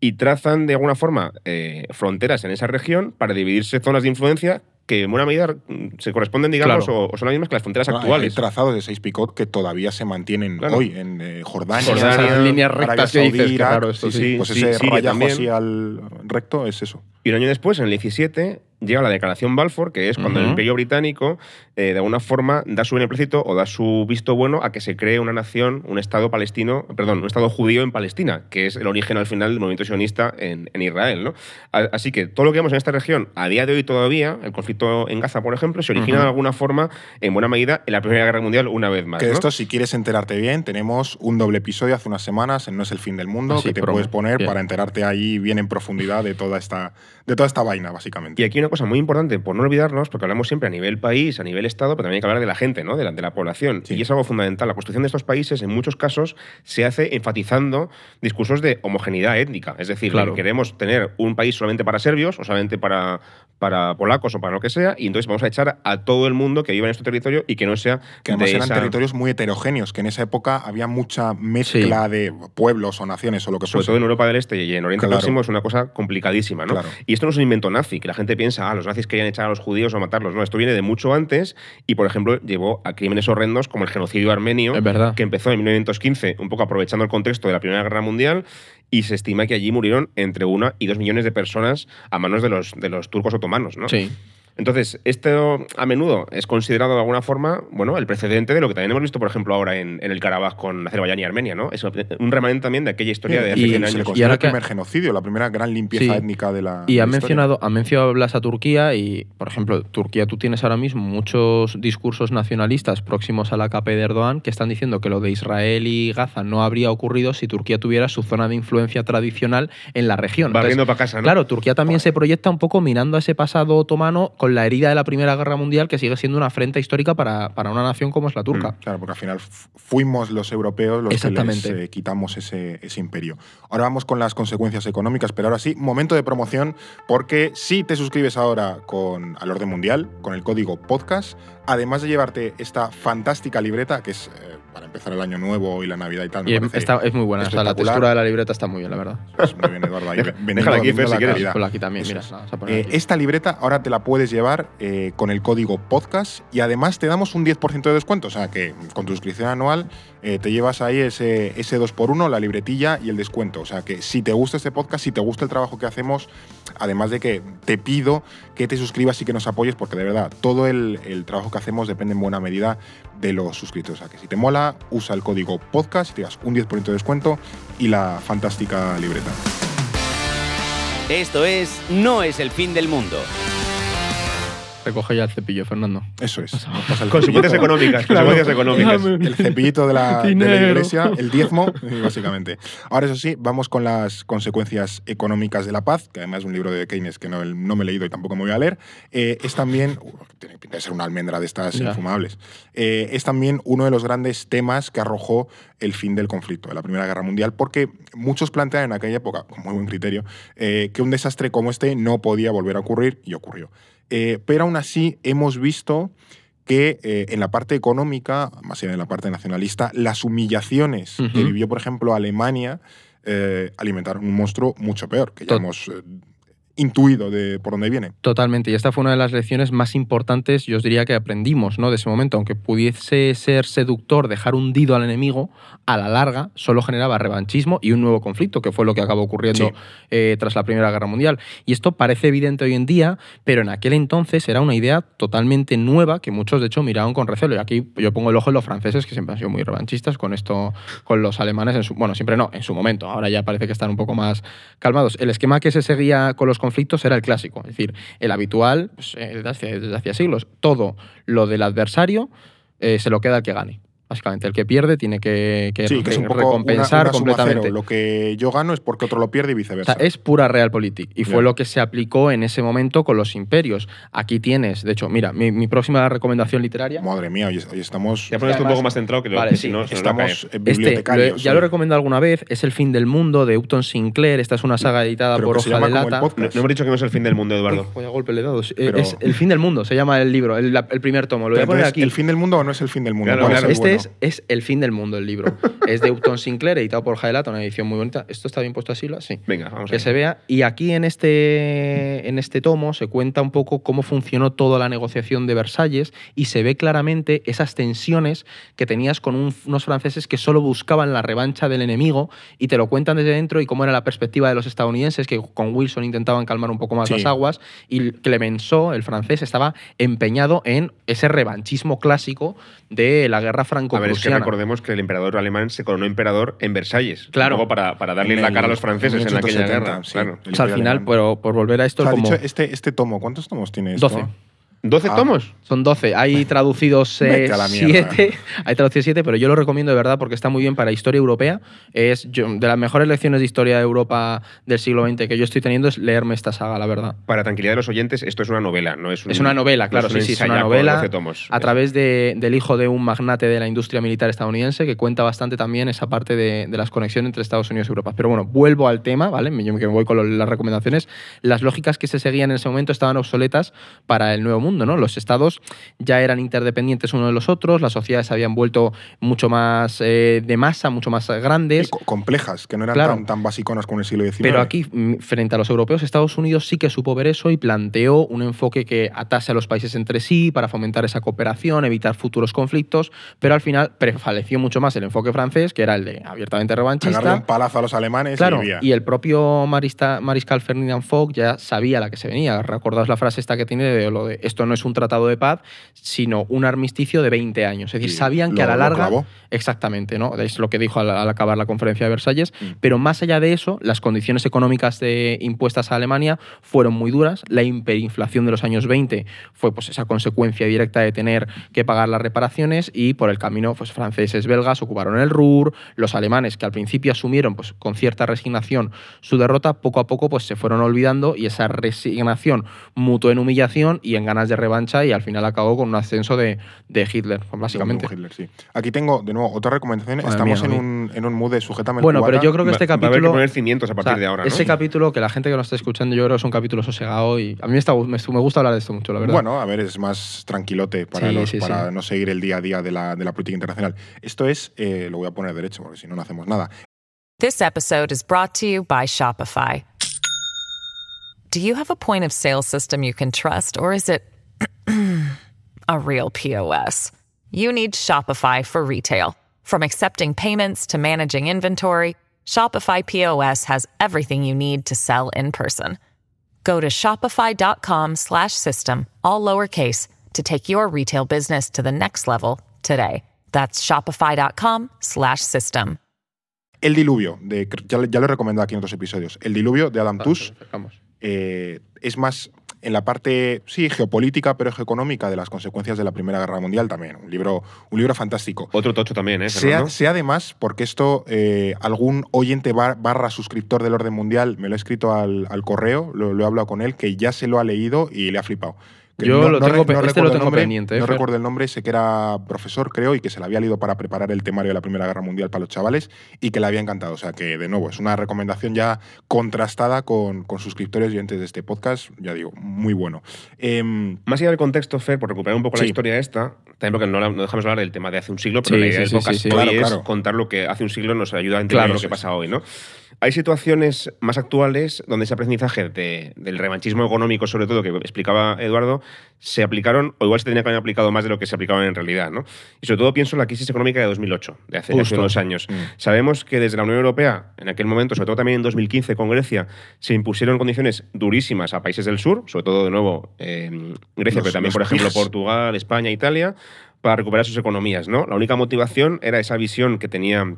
Speaker 7: y trazan de alguna forma eh, fronteras en esa región para dividirse zonas de influencia que en buena medida mm, se corresponden, digamos,
Speaker 6: Claro.
Speaker 7: o, o son las mismas que las fronteras
Speaker 1: No,
Speaker 7: actuales.
Speaker 1: Hay trazados de seis picot que todavía se mantienen
Speaker 7: Claro.
Speaker 1: hoy en eh, Jordania,
Speaker 7: Jordania,
Speaker 6: Esas líneas rectas dices,
Speaker 1: Saudí,
Speaker 6: que
Speaker 1: Irak.
Speaker 6: claro, esto
Speaker 1: sí,
Speaker 6: sí.
Speaker 1: sí, Pues
Speaker 7: Sí,
Speaker 1: ese rayajo así al recto es eso.
Speaker 7: Y un año después, en el 17, llega la declaración Balfour, que es cuando el
Speaker 6: Ujú.
Speaker 7: Imperio Británico, eh, de alguna forma, da su beneplácito o da su visto bueno a que se cree una nación, un Estado palestino, perdón, un Estado judío en Palestina, que es el origen al final del movimiento sionista en, en Israel. ¿no? Así que todo lo que vemos en esta región, a día de hoy todavía, el conflicto en Gaza, por ejemplo, se origina
Speaker 6: Ujú.
Speaker 7: de alguna forma, en buena medida, en la Primera Guerra Mundial una vez más.
Speaker 1: Que
Speaker 7: ¿no?
Speaker 1: esto, si quieres enterarte bien, tenemos un doble episodio hace unas semanas en No es el fin del mundo
Speaker 6: Así,
Speaker 1: que te
Speaker 6: promo.
Speaker 1: puedes poner
Speaker 6: Bien.
Speaker 1: para enterarte ahí bien en profundidad de toda esta, de toda esta vaina, básicamente.
Speaker 7: Y aquí una cosa muy importante, por no olvidarnos, porque hablamos siempre a nivel país, a nivel Estado, pero también hay que hablar de la gente, ¿no? de, la, de la población.
Speaker 1: Sí.
Speaker 7: Y es algo fundamental. La construcción de estos países, en muchos casos, se hace enfatizando discursos de homogeneidad étnica. Es decir,
Speaker 6: Claro.
Speaker 7: queremos tener un país solamente para serbios o solamente para, para polacos o para lo que sea, y entonces vamos a echar a todo el mundo que viva en este territorio y que no sea
Speaker 1: Que además
Speaker 7: de
Speaker 1: eran
Speaker 7: esa-
Speaker 1: territorios muy heterogéneos, que en esa época había mucha mezcla de pueblos o naciones o lo que
Speaker 7: sobre
Speaker 1: fuese.
Speaker 7: todo en Europa del Este y en Oriente
Speaker 1: Claro.
Speaker 7: Próximo es una cosa complicadísima, ¿no?
Speaker 1: Claro.
Speaker 7: Y esto no es un invento nazi, que la gente piensa, ah, los nazis querían echar a los judíos o matarlos. No, esto viene de mucho antes y, por ejemplo, llevó a crímenes horrendos como el genocidio armenio, que empezó en 1915, un poco aprovechando el contexto de la Primera Guerra Mundial, y se estima que allí murieron entre una y dos millones de personas a manos de los, de los turcos otomanos, ¿no?
Speaker 6: Sí.
Speaker 7: Entonces, esto a menudo es considerado de alguna forma, bueno, el precedente de lo que también hemos visto, por ejemplo, ahora en, en el Karabaj con Azerbaiyán y Armenia, ¿no? Es un remanente también de aquella historia de hace
Speaker 6: Y-
Speaker 7: 100
Speaker 1: Se le
Speaker 7: años.
Speaker 1: considera
Speaker 6: ahora
Speaker 1: el
Speaker 6: que-
Speaker 1: primer genocidio, la primera gran limpieza
Speaker 6: Sí.
Speaker 1: étnica de la.
Speaker 6: Y ha mencionado, ha mencionado Blas a Turquía y, por ejemplo, Turquía, tú tienes ahora mismo muchos discursos nacionalistas próximos a la CAP de Erdogan que están diciendo que lo de Israel y Gaza no habría ocurrido si Turquía tuviera su zona de influencia tradicional en la región.
Speaker 7: Barriendo
Speaker 6: Entonces,
Speaker 7: para casa, ¿no?
Speaker 6: Claro, Turquía también se proyecta un poco mirando a ese pasado otomano con la herida de la Primera Guerra Mundial que sigue siendo una afrenta histórica para, para una nación como es la turca.
Speaker 1: Claro, porque al final fuimos los europeos los que les eh, quitamos ese, ese imperio. Ahora vamos con las consecuencias económicas, pero ahora sí, momento de promoción, porque si te suscribes ahora con al orden mundial, con el código podcast, además de llevarte esta fantástica libreta, que es eh, para empezar el año nuevo y la Navidad y tal, me
Speaker 6: Y es, está- es muy buena, o sea, la textura de la libreta está muy bien, la verdad.
Speaker 1: Pues muy bien, Eduardo. ahí
Speaker 7: déjala aquí, Fer, si quieres.
Speaker 6: Ponla aquí también, mira.
Speaker 1: es. Eh,
Speaker 6: aquí.
Speaker 1: esta libreta ahora te la puedes llevar eh, con el código podcast y además te damos un 10% de descuento. O sea que con tu suscripción anual eh, te llevas ahí ese, ese 2x1, la libretilla y el descuento. O sea que si te gusta este podcast, si te gusta el trabajo que hacemos, además de que te pido que te suscribas y que nos apoyes, porque de verdad todo el, el trabajo que hacemos depende en buena medida de los suscritos. O sea que si te mola, usa el código podcast te das un 10% de descuento y la fantástica libreta.
Speaker 2: Esto es No es el fin del mundo.
Speaker 6: Recoge ya el cepillo, Fernando.
Speaker 1: Eso es.
Speaker 7: Consecuencias económicas, consecuencias económicas.
Speaker 1: el cepillito de la, de la
Speaker 6: Dinero.
Speaker 1: iglesia, el diezmo, básicamente. Ahora, eso sí, vamos con las consecuencias económicas de la paz, que además es un libro de Keynes que no, no me he leído y tampoco me voy a leer. Eh, es también, uh, tiene pinta de ser una almendra de estas
Speaker 6: Ya.
Speaker 1: infumables, Eh, es también uno de los grandes temas que arrojó el fin del conflicto, de la Primera Guerra Mundial, porque muchos planteaban en aquella época, con muy buen criterio, eh, que un desastre como este no podía volver a ocurrir y ocurrió. Eh, pero aún así hemos visto que eh, en la parte económica, más allá de la parte nacionalista, las humillaciones que vivió, por ejemplo, Alemania, eh, alimentaron un monstruo mucho peor, que ya
Speaker 6: Tot-
Speaker 1: hemos intuido de por dónde viene.
Speaker 6: Totalmente, y esta fue una de las lecciones más importantes, yo os diría que aprendimos ¿no? de ese momento. Aunque pudiese ser seductor dejar hundido al enemigo, a la larga solo generaba revanchismo y un nuevo conflicto, que fue lo que acabó ocurriendo
Speaker 1: Sí.
Speaker 6: eh, tras la Primera Guerra Mundial. Y esto parece evidente hoy en día, pero en aquel entonces era una idea totalmente nueva que muchos de hecho miraban con recelo. Y aquí yo pongo el ojo en los franceses, que siempre han sido muy revanchistas con esto, con los alemanes, en su, bueno, siempre no, en su momento. Ahora ya parece que están un poco más calmados. El esquema que se seguía con los conflictos era el clásico, es decir, el habitual pues, eh, desde, hace, siglos. Todo lo del adversario eh, se lo queda el que gane. Básicamente, el que pierde tiene que, que
Speaker 1: Sí, que es un
Speaker 6: re-
Speaker 1: poco
Speaker 6: recompensar
Speaker 1: una, una suma
Speaker 6: completamente.
Speaker 1: cero. Lo que yo gano es porque otro lo pierde y
Speaker 6: O
Speaker 1: viceversa.
Speaker 6: sea, es pura realpolitik y fue lo que se aplicó en ese momento con los imperios. Aquí tienes, de hecho, mira, mi, mi próxima recomendación literaria.
Speaker 1: Madre mía, hoy, hoy estamos,
Speaker 7: Ya pones un poco más centrado que lo
Speaker 6: Vale,
Speaker 7: que
Speaker 6: sí,
Speaker 7: si no,
Speaker 1: estamos eh,
Speaker 6: Este, lo he-
Speaker 1: bibliotecarios.
Speaker 6: ya lo he
Speaker 1: hoy.
Speaker 6: recomendado alguna vez, es El fin del mundo de Upton Sinclair. Esta es una saga editada
Speaker 1: Pero
Speaker 6: por Hoja de Lata.
Speaker 7: No, no hemos dicho que no es el fin del mundo, Eduardo.
Speaker 6: Voy a golpe le he dado. Eh,
Speaker 1: Pero-
Speaker 6: Es El fin del mundo, se llama el libro, el, primer tomo. Lo voy a poner aquí.
Speaker 1: ¿El fin del mundo o no es el fin del mundo?
Speaker 7: Claro,
Speaker 1: ¿Cuál
Speaker 7: claro.
Speaker 6: Este
Speaker 1: bueno?
Speaker 6: es, es El fin del mundo, el libro. es de Upton Sinclair, editado por Hoja de Lata, una edición muy bonita. ¿Esto está bien puesto así? ¿Lo- Sí.
Speaker 7: Venga, vamos a
Speaker 6: que
Speaker 7: ver.
Speaker 6: se vea. Y aquí en este, en este tomo se cuenta un poco cómo funcionó toda la negociación de Versalles y se ve claramente esas tensiones que tenías con un- unos franceses que solo buscaban la revancha del enemigo y te lo cuentan desde dentro y cómo era la perspectiva de los estadounidenses que con Wilson intentaban calmar un poco más
Speaker 1: Sí.
Speaker 6: las aguas y Clemenceau, el francés, estaba empeñado en ese revanchismo clásico de la guerra
Speaker 7: A ver, es que recordemos que el emperador alemán se coronó emperador en Versalles.
Speaker 6: Claro.
Speaker 7: Poco para, para darle
Speaker 1: En
Speaker 7: la cara a los franceses en, aquella
Speaker 1: 1870,
Speaker 7: guerra.
Speaker 1: sí.
Speaker 7: Claro.
Speaker 6: O sea, al final, pero por volver a esto,
Speaker 1: O sea,
Speaker 6: como
Speaker 1: dicho, este, este tomo, ¿cuántos tomos tiene esto?
Speaker 6: 12.
Speaker 7: ¿12
Speaker 1: Ah.
Speaker 7: tomos?
Speaker 6: Son 12. Hay traducidos
Speaker 1: Vete a la mierda.
Speaker 6: 7. Hay traducidos 7, pero yo lo recomiendo de verdad porque está muy bien para historia europea. Es yo- de las mejores lecciones de historia de Europa del siglo XX que yo estoy teniendo es leerme esta saga, la verdad.
Speaker 7: Para tranquilidad de los oyentes, esto es una novela, no es un,
Speaker 6: Es una novela,
Speaker 7: no
Speaker 6: claro,
Speaker 7: un
Speaker 6: sí, sí, es una novela
Speaker 7: 12 tomos.
Speaker 6: a través de- del hijo de un magnate de la industria militar estadounidense que cuenta bastante también esa parte de, de las conexiones entre Estados Unidos y Europa. Pero bueno, vuelvo al tema, ¿vale? Yo me voy con lo- las recomendaciones. Las lógicas que se seguían en ese momento estaban obsoletas para el Nuevo Mundo. Mundo, ¿no? Los estados ya eran interdependientes unos de los otros, las sociedades habían vuelto mucho más eh, de masa, mucho más grandes.
Speaker 1: Co- complejas, que no eran
Speaker 6: Claro.
Speaker 1: tan, tan basiconas como en el siglo XIX.
Speaker 6: Pero aquí, mm, frente a los europeos, Estados Unidos sí que supo ver eso y planteó un enfoque que atase a los países entre sí para fomentar esa cooperación, evitar futuros conflictos, pero al final prevaleció mucho más el enfoque francés, que era el de abiertamente revanchista.
Speaker 1: un palazo a los alemanes
Speaker 6: Claro,
Speaker 1: y
Speaker 6: y el propio marista- mariscal Ferdinand Foch ya sabía la que se venía. Recordaos la frase esta que tiene de lo de esto no es un tratado de paz, sino un armisticio de 20 años. Es decir,
Speaker 1: Y
Speaker 6: sabían que a la larga. Exactamente, ¿no? Es lo que dijo al, al acabar la conferencia de Versalles.
Speaker 1: Mm.
Speaker 6: Pero más allá de eso, las condiciones económicas de, impuestas a Alemania fueron muy duras. La hiperinflación de los años 20 fue pues, esa consecuencia directa de tener que pagar las reparaciones y por el camino, pues franceses, belgas ocuparon el Ruhr, los alemanes que al principio asumieron pues, con cierta resignación su derrota, poco a poco pues, se fueron olvidando y esa resignación mutó en humillación y en ganas de revancha y al final acabó con un ascenso de, de Hitler, básicamente.
Speaker 1: Don Hitler, sí. Aquí tengo, de nuevo, otra recomendación.
Speaker 6: Madre
Speaker 1: Estamos
Speaker 6: mía,
Speaker 1: en, un, en un mood de sujétame el
Speaker 6: Bueno, pero yo creo que
Speaker 7: Va-
Speaker 6: este
Speaker 7: va a haber que
Speaker 6: capítulo.
Speaker 7: poner cimientos a partir
Speaker 6: o sea,
Speaker 7: de ahora, ¿no?
Speaker 6: Ese capítulo, que la gente que nos está escuchando, yo creo que es un capítulo sosegado y a mí me, está, me, me gusta hablar de esto mucho, la verdad.
Speaker 1: Bueno, a ver, es más tranquilote para,
Speaker 6: Sí,
Speaker 1: los-
Speaker 6: sí,
Speaker 1: para
Speaker 6: sí.
Speaker 1: no seguir el día a día de la, de la política internacional. Esto es, eh, lo voy a poner derecho porque si no, no hacemos nada.
Speaker 3: This episode is brought to you by Shopify. Do you have a point of sale system you can trust, or is it a real POS? You need Shopify for retail. From accepting payments to managing inventory, Shopify POS has everything you need to sell in person. Go to shopify.com slash system, all lowercase, to take your retail business to the next level today. That's shopify.com slash system.
Speaker 1: El diluvio, de, ya, ya lo he recomendado aquí en otros episodios. El diluvio de Adam
Speaker 6: Vale,
Speaker 1: Tooze
Speaker 6: nos acercamos.
Speaker 1: eh, es más en la parte, sí, geopolítica, pero geoeconómica de las consecuencias de la Primera Guerra Mundial también. Un libro, un libro fantástico.
Speaker 7: Otro tocho también, ¿eh?
Speaker 1: Sea, además, porque esto eh, algún oyente bar- barra suscriptor del orden mundial me lo ha escrito al, al correo, lo, lo he hablado con él, que ya se lo ha leído y le ha flipado.
Speaker 6: Yo lo tengo pe- este lo tengo
Speaker 1: nombre,
Speaker 6: pendiente, ¿eh,
Speaker 1: No
Speaker 6: Fer?
Speaker 1: recuerdo el nombre, sé que era profesor, creo, y que se le había leído para preparar el temario de la Primera Guerra Mundial para los chavales y que le había encantado. O sea que, de nuevo, es una recomendación ya contrastada con, con suscriptores y oyentes de este podcast. Ya digo, muy bueno. Em,
Speaker 7: Más allá del contexto, Fer, por recuperar un poco
Speaker 1: Sí.
Speaker 7: la historia esta, también porque no, la- no dejamos hablar del tema de hace un siglo, pero
Speaker 6: Sí,
Speaker 7: la idea
Speaker 6: sí,
Speaker 7: del podcast
Speaker 6: sí, sí.
Speaker 7: hoy
Speaker 1: Claro,
Speaker 7: es
Speaker 1: claro.
Speaker 7: contar lo que hace un siglo nos ayuda a entender
Speaker 6: Claro,
Speaker 7: lo que pasa hoy, ¿no? Hay situaciones más actuales donde ese aprendizaje de- del revanchismo económico, sobre todo, que explicaba Eduardo, se aplicaron, o igual se tenía que haber aplicado más de lo que se aplicaban en realidad, ¿no? Y sobre todo pienso en la crisis económica de 2008, de hace, de hace unos años.
Speaker 1: Mm.
Speaker 7: Sabemos que desde la Unión Europea, en aquel momento, sobre todo también en 2015 con Grecia, se impusieron condiciones durísimas a países del sur, sobre todo de nuevo eh, Grecia,
Speaker 1: Los-
Speaker 7: pero también, por ejemplo. Portugal, España, Italia, para recuperar sus economías. ¿no? La única motivación era esa visión que tenía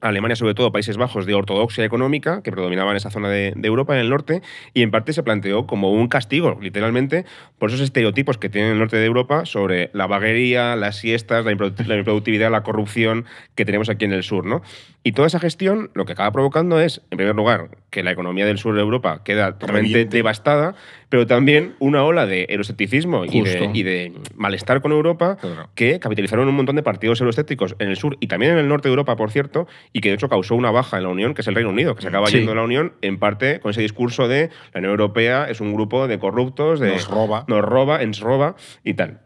Speaker 7: Alemania, sobre todo Países Bajos, de ortodoxia económica, que predominaba en esa zona de, Europa, en el norte, y en parte se planteó como un castigo, literalmente, por esos estereotipos que tiene el norte de Europa sobre la vaguería, las siestas, la improductividad, la corrupción que tenemos aquí en el sur. ¿no? Y toda esa gestión lo que acaba provocando es, en primer lugar, que la economía del sur de Europa queda totalmente
Speaker 1: Reviente.
Speaker 7: devastada, pero también una ola de euroscepticismo y de,
Speaker 6: Justo.
Speaker 7: y de malestar con Europa
Speaker 1: Claro.
Speaker 7: que capitalizaron un montón de partidos euroscépticos en el sur y también en el norte de Europa, por cierto, y que de hecho causó una baja en la Unión, que es el Reino Unido, que se acaba
Speaker 6: Sí.
Speaker 7: yendo de la Unión en parte con ese discurso de la Unión Europea es un grupo de corruptos, de
Speaker 1: Nos roba.
Speaker 7: nos roba, ens roba y tal.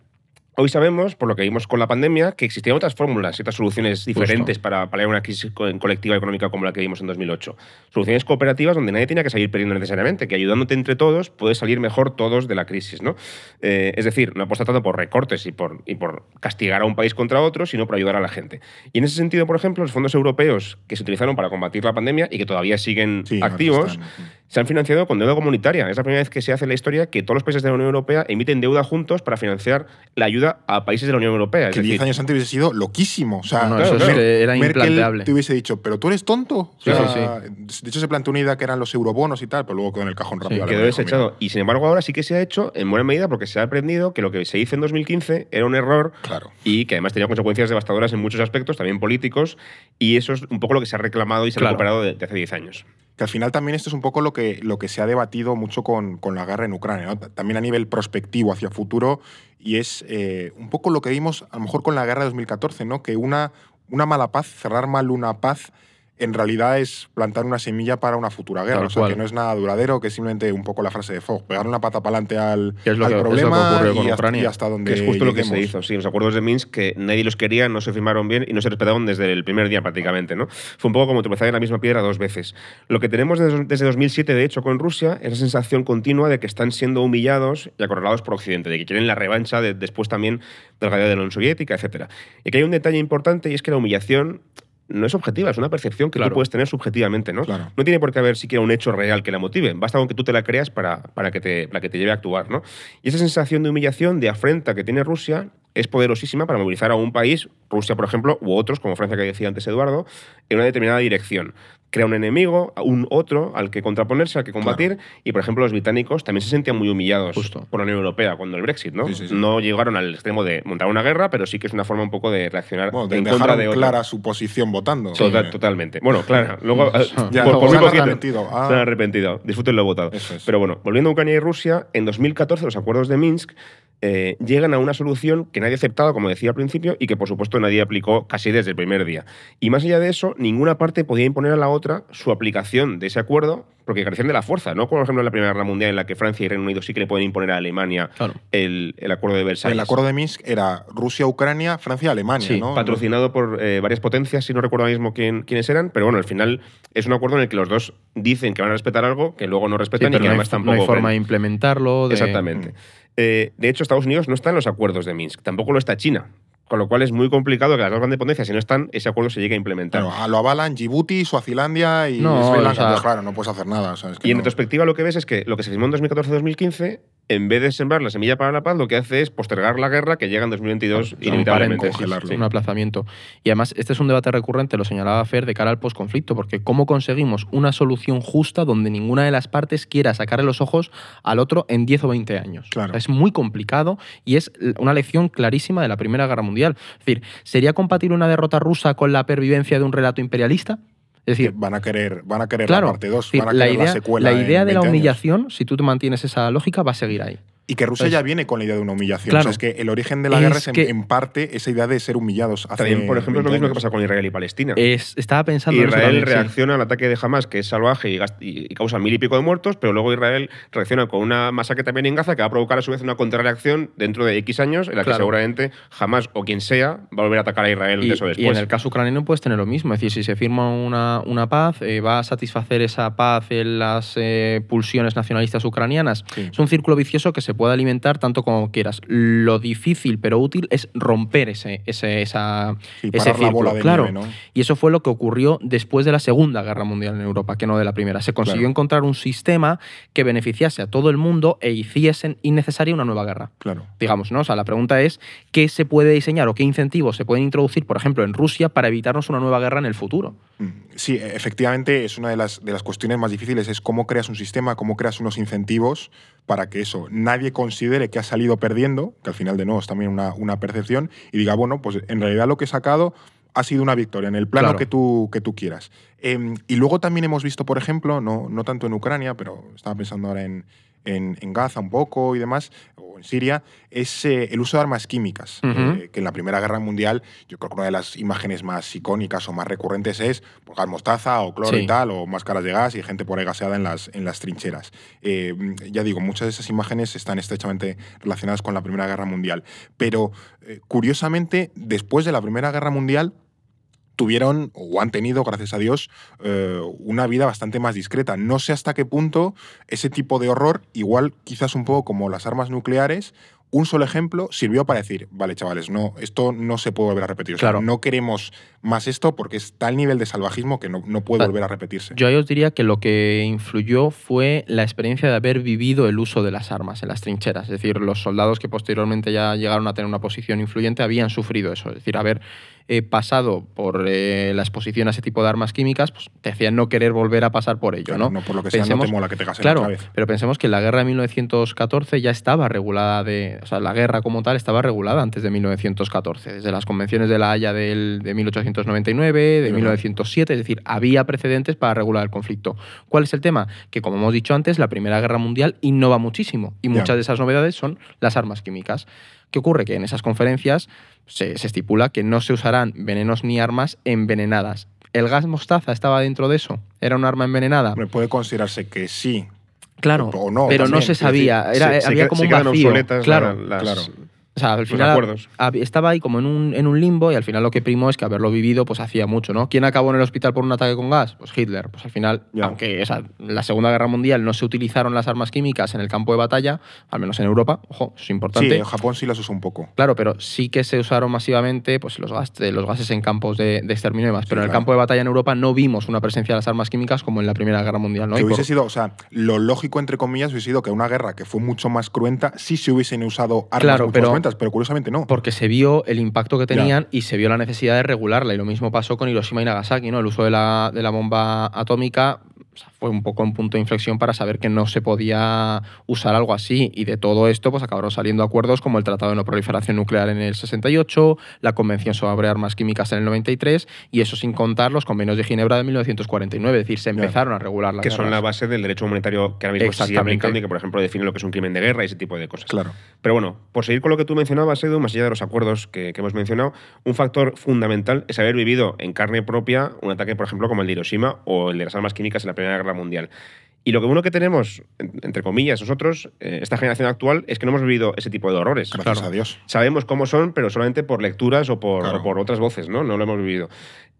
Speaker 7: Hoy sabemos, por lo que vimos con la pandemia, que existían otras fórmulas y otras soluciones diferentes para paliar una crisis co- colectiva económica como la que vimos en 2008. Soluciones cooperativas donde nadie tenía que salir perdiendo necesariamente, que ayudándote entre todos puedes salir mejor todos de la crisis. ¿no? Eh, es decir, no aposta tanto por recortes y por, y por castigar a un país contra otro, sino por ayudar a la gente. Y en ese sentido, por ejemplo, los fondos europeos que se utilizaron para combatir la pandemia y que todavía siguen
Speaker 1: Sí,
Speaker 7: activos. Se han financiado con deuda comunitaria. Es la primera vez que se hace en la historia que todos los países de la Unión Europea emiten deuda juntos para financiar la ayuda a países de la Unión Europea. Es
Speaker 1: que 10
Speaker 7: decir,
Speaker 1: años antes hubiese sido loquísimo. O sea,
Speaker 6: No, no,
Speaker 7: eso es
Speaker 1: Mer-
Speaker 6: que era
Speaker 1: Merkel
Speaker 6: implanteable.
Speaker 1: te hubiese dicho, pero tú eres tonto. O
Speaker 6: Sí,
Speaker 1: sea, De hecho, se planteó una idea que eran los eurobonos y tal, pero luego quedó en el cajón rápido.
Speaker 6: Sí,
Speaker 7: quedó desechado. Y sin embargo, ahora sí que se ha hecho en buena medida porque se ha aprendido que lo que se hizo en 2015 era un error
Speaker 1: Claro.
Speaker 7: y que además tenía consecuencias devastadoras en muchos aspectos, también políticos, y eso es un poco lo que se ha reclamado y se ha
Speaker 6: Claro.
Speaker 7: recuperado de, de hace 10 años.
Speaker 1: Que al final también esto es un poco lo que, lo que se ha debatido mucho con, con la guerra en Ucrania, ¿no? Ta- también a nivel prospectivo hacia futuro, y es eh, un poco lo que vimos a lo mejor con la guerra de 2014, ¿no? que una, una mala paz, cerrar mal una paz, en realidad es plantar una semilla para una futura guerra.
Speaker 6: Tal
Speaker 1: o sea,
Speaker 6: cual.
Speaker 1: que no es nada duradero, que es simplemente un poco la frase de Fogg, pegar una pata para adelante al,
Speaker 6: Que es lo
Speaker 1: al
Speaker 6: que- es lo que
Speaker 1: problema
Speaker 6: con
Speaker 1: y, hasta,
Speaker 6: Ucrania.
Speaker 1: y hasta donde
Speaker 7: Que es justo lo que se hizo, sí. Los acuerdos de Minsk que nadie los quería, no se firmaron bien y no se respetaron desde el primer día prácticamente, ¿no? Fue un poco como tropezar en la misma piedra dos veces. Lo que tenemos desde, desde 2007, de hecho, con Rusia, es la sensación continua de que están siendo humillados y acorralados por Occidente, de que quieren la revancha de- después también de la caída de la Unión Soviética, etc. Y aquí hay un detalle importante y es que la humillación no es objetiva, es una percepción que
Speaker 6: Claro.
Speaker 7: tú puedes tener subjetivamente, ¿no?
Speaker 1: Claro.
Speaker 7: No tiene por qué haber siquiera un hecho real que la motive. Basta con que tú te la creas para, para, que, te, para que te lleve a actuar, ¿no? Y esa sensación de humillación, de afrenta que tiene Rusia, es poderosísima para movilizar a un país, Rusia, por ejemplo, u otros, como Francia que decía antes Eduardo, en una determinada dirección. Crea un enemigo, a un otro al que contraponerse, al que combatir. Y, por ejemplo, los británicos también se sentían muy humillados
Speaker 6: Justo.
Speaker 7: por la Unión Europea cuando el Brexit, ¿no?
Speaker 1: Sí, sí, sí.
Speaker 7: No llegaron al extremo de montar una guerra, pero sí que es una forma un poco de reaccionar
Speaker 1: Bueno, de-
Speaker 7: en contra de otra.
Speaker 1: clara su posición votando.
Speaker 7: Total-
Speaker 1: Eh,
Speaker 7: totalmente. Bueno, claro. Luego, eh,
Speaker 1: Ya,
Speaker 7: por, por
Speaker 1: se han
Speaker 7: poquito.
Speaker 1: arrepentido. Ah.
Speaker 7: Se han arrepentido. Disfruten lo votado.
Speaker 1: Es.
Speaker 7: Pero bueno, volviendo a Ucrania y Rusia, en 2014 los acuerdos de Minsk eh, llegan a una solución que nadie aceptaba, como decía al principio, y que por supuesto nadie aplicó casi desde el primer día. Y más allá de eso, ninguna parte podía imponer a la otra su aplicación de ese acuerdo, porque carecían de la fuerza, ¿no? Como por ejemplo en la Primera Guerra Mundial, en la que Francia y Reino Unido sí que le pueden imponer a Alemania
Speaker 6: Claro.
Speaker 7: el, el acuerdo de Versalles.
Speaker 1: El acuerdo de Minsk era Rusia, Ucrania, Francia, Alemania,
Speaker 6: Sí,
Speaker 1: ¿no?
Speaker 7: patrocinado por eh, varias potencias, si no recuerdo ahora mismo quién, quiénes eran, pero bueno, al final es un acuerdo en el que los dos dicen que van a respetar algo que luego no
Speaker 6: Sí,
Speaker 7: respetan y
Speaker 6: pero
Speaker 7: que
Speaker 6: no, hay,
Speaker 7: además
Speaker 6: no
Speaker 7: tampoco
Speaker 6: hay forma de implementarlo. de-
Speaker 7: Exactamente. Eh, de hecho, Estados Unidos no está en los acuerdos de Minsk, tampoco lo está China. Con lo cual es muy complicado que las dos grandes potencias, si no están, ese acuerdo se llegue a implementar.
Speaker 1: Claro, a lo avalan Djibouti, Suazilandia y
Speaker 6: No,
Speaker 1: Sri Lanka.
Speaker 6: o sea-
Speaker 1: Pues claro, no puedes hacer nada. o sea, es que
Speaker 7: Y en
Speaker 1: no.
Speaker 7: retrospectiva lo que ves es que lo que se firmó en 2014-2015, en vez de sembrar la semilla para la paz, lo que hace es postergar la guerra que llega en 2022
Speaker 6: Claro,
Speaker 7: inevitablemente.
Speaker 1: congelarlo.
Speaker 6: un aplazamiento. Y además, este es un debate recurrente, lo señalaba Fer, de cara al posconflicto, porque ¿cómo conseguimos una solución justa donde ninguna de las partes quiera sacarle los ojos al otro en 10 o 20 años?
Speaker 1: Claro.
Speaker 6: O sea, es muy complicado y es una lección clarísima de la Primera Guerra Mundial. Es decir, ¿sería compatible una derrota rusa con la pervivencia de un relato imperialista? Es decir,
Speaker 1: van a querer, van a querer
Speaker 6: claro,
Speaker 1: la parte 2,
Speaker 6: es decir,
Speaker 1: van a
Speaker 6: la
Speaker 1: querer
Speaker 6: idea,
Speaker 1: la secuela.
Speaker 6: la idea de la
Speaker 1: 20 años.
Speaker 6: humillación, si tú te mantienes esa lógica, va a seguir ahí.
Speaker 1: Y que Rusia
Speaker 6: Pues-
Speaker 1: ya viene con la idea de una humillación.
Speaker 6: Claro.
Speaker 1: O sea, es que el origen de la
Speaker 6: Es
Speaker 1: guerra es en,
Speaker 6: que-
Speaker 1: en parte esa idea de ser humillados. Hace
Speaker 7: También, por ejemplo, es lo
Speaker 1: 20
Speaker 7: mismo que pasa con Israel y Palestina.
Speaker 6: Es, estaba pensando en eso
Speaker 7: Israel
Speaker 6: también, sí.
Speaker 7: reacciona al ataque de Hamas, que es salvaje y, y- y causa mil y pico de muertos, pero luego Israel reacciona con una masacre también en Gaza que va a provocar a su vez una contrarreacción dentro de X años, en la que seguramente Hamas o quien sea va a volver a atacar a Israel
Speaker 6: Y,
Speaker 7: de eso
Speaker 6: y
Speaker 7: después.
Speaker 6: en el caso ucraniano puedes tener lo mismo. Es decir, si se firma una, una paz, eh, va a satisfacer esa paz en las eh, pulsiones nacionalistas ucranianas.
Speaker 1: Sí.
Speaker 6: Es un círculo vicioso que se puede alimentar tanto como quieras. Lo difícil pero útil es romper ese, ese, esa,
Speaker 1: Sí,
Speaker 6: ese
Speaker 1: la
Speaker 6: círculo.
Speaker 1: bola de
Speaker 6: claro.
Speaker 1: nieve, ¿no?
Speaker 6: Y eso fue lo que ocurrió después de la Segunda Guerra Mundial en Europa, que no de la Primera. Se consiguió
Speaker 1: Claro.
Speaker 6: encontrar un sistema que beneficiase a todo el mundo e hiciesen innecesaria una nueva guerra
Speaker 1: Claro.
Speaker 6: digamos, ¿no? O sea, la pregunta es qué se puede diseñar o qué incentivos se pueden introducir, por ejemplo, en Rusia para evitarnos una nueva guerra en el futuro.
Speaker 1: Mm, Sí, efectivamente es una de las, de las cuestiones más difíciles, es cómo creas un sistema, cómo creas unos incentivos para que eso, nadie considere que ha salido perdiendo, que al final de nuevo es también una, una percepción, y diga, bueno, pues en realidad lo que he sacado ha sido una victoria en el plano
Speaker 6: Claro.
Speaker 1: que, tú, que tú quieras. Em, y luego también hemos visto, por ejemplo, no, no tanto en Ucrania, pero estaba pensando ahora en, en, en Gaza un poco y demás, o en Siria, es eh, el uso de armas químicas, eh, que en la Primera Guerra Mundial yo creo que una de las imágenes más icónicas o más recurrentes es pues, gas mostaza o cloro
Speaker 6: Sí.
Speaker 1: y tal, o máscaras de gas y gente por ahí gaseada en las, en las trincheras. Eh, ya digo, muchas de esas imágenes están estrechamente relacionadas con la Primera Guerra Mundial. Pero, curiosamente, después de la Primera Guerra Mundial, tuvieron o han tenido, gracias a Dios, eh, una vida bastante más discreta. No sé hasta qué punto ese tipo de horror, igual quizás un poco como las armas nucleares, un solo ejemplo sirvió para decir, vale, chavales, no, esto no se puede volver a repetir. O sea,
Speaker 6: Claro.
Speaker 1: no queremos más esto porque es tal nivel de salvajismo que no, no puede
Speaker 6: Vale.
Speaker 1: volver a repetirse.
Speaker 6: Yo ahí os diría que lo que influyó fue la experiencia de haber vivido el uso de las armas en las trincheras. Es decir, los soldados que posteriormente ya llegaron a tener una posición influyente habían sufrido eso. Es decir, haber eh, pasado por eh, la exposición a ese tipo de armas químicas, pues te hacían no querer volver a pasar por ello.
Speaker 1: Claro,
Speaker 6: ¿no?
Speaker 1: por lo que sea, no
Speaker 6: Pensemos-
Speaker 1: te mola que te gasen
Speaker 6: Claro,
Speaker 1: otra vez.
Speaker 6: pero pensemos que la guerra de 1914 ya estaba regulada de, o sea, la guerra como tal estaba regulada antes de 1914, desde las convenciones de la Haya del, de 1899, de
Speaker 1: verdad.
Speaker 6: 1907, es decir, había precedentes para regular el conflicto. ¿Cuál es el tema? Que como hemos dicho antes, la Primera Guerra Mundial innova muchísimo y muchas de esas novedades son las armas químicas. ¿Qué ocurre? Que en esas conferencias se, se estipula que no se usarán venenos ni armas envenenadas ¿El gas mostaza estaba dentro de eso? ¿Era un arma envenenada?
Speaker 1: Puede considerarse que sí.
Speaker 6: Claro,
Speaker 1: o no,
Speaker 6: pero no se sabía. Era,
Speaker 7: Se-
Speaker 6: había como
Speaker 7: se
Speaker 6: un vacío. claro.
Speaker 7: las-
Speaker 1: claro.
Speaker 6: O sea, al final
Speaker 7: acuerdos.
Speaker 6: estaba ahí como en un, en un limbo y al final lo que primó es que haberlo vivido pues hacía mucho, ¿no? ¿Quién acabó en el hospital por un ataque con gas? Pues Hitler. Pues al final, aunque o sea, la Segunda Guerra Mundial no se utilizaron las armas químicas en el campo de batalla, al menos en Europa, ojo, eso es
Speaker 1: Sí,
Speaker 6: importante.
Speaker 1: en Japón sí las usa un poco.
Speaker 6: Claro, pero sí que se usaron masivamente pues, los, gas- los gases en campos de, de exterminio y demás. Pero en el
Speaker 1: claro.
Speaker 6: campo de batalla en Europa no vimos una presencia de las armas químicas como en la Primera Guerra Mundial. ¿no?
Speaker 1: Que hubiese
Speaker 6: por-
Speaker 1: sido, o sea, lo lógico, entre comillas, hubiese sido que una guerra que fue mucho más cruenta sí se hubiesen usado armas
Speaker 6: Claro,
Speaker 1: mucho
Speaker 6: pero-
Speaker 1: más pero curiosamente no.
Speaker 6: Porque se vio el impacto que
Speaker 1: Ya.
Speaker 6: tenían y se vio la necesidad de regularla. Y lo mismo pasó con Hiroshima y Nagasaki, ¿no? El uso de la, de la bomba atómica o sea, fue un poco un punto de inflexión para saber que no se podía usar algo así. Y de todo esto, pues acabaron saliendo acuerdos como el Tratado de No Proliferación Nuclear en el 68, la Convención sobre Armas Químicas en el 93, y eso sin contar los convenios de Ginebra de 1949. Es decir, se empezaron a regular la
Speaker 7: que son la base del derecho humanitario que ahora mismo se sigue aplicando y que, por ejemplo, define lo que es un crimen de guerra y ese tipo de cosas.
Speaker 1: Claro.
Speaker 7: Pero bueno, por seguir con lo que tú mencionabas, Edu, más allá de los acuerdos que, que hemos mencionado, un factor fundamental es haber vivido en carne propia un ataque, por ejemplo, como el de Hiroshima o el de las armas químicas en la Primera Guerra Mundial. Y lo que bueno que tenemos, en- entre comillas, nosotros, eh, esta generación actual, es que no hemos vivido ese tipo de horrores.
Speaker 1: Gracias a Dios.
Speaker 7: Sabemos cómo son, pero solamente por lecturas o por,
Speaker 1: Claro.
Speaker 7: o por otras voces, ¿no? No lo hemos vivido.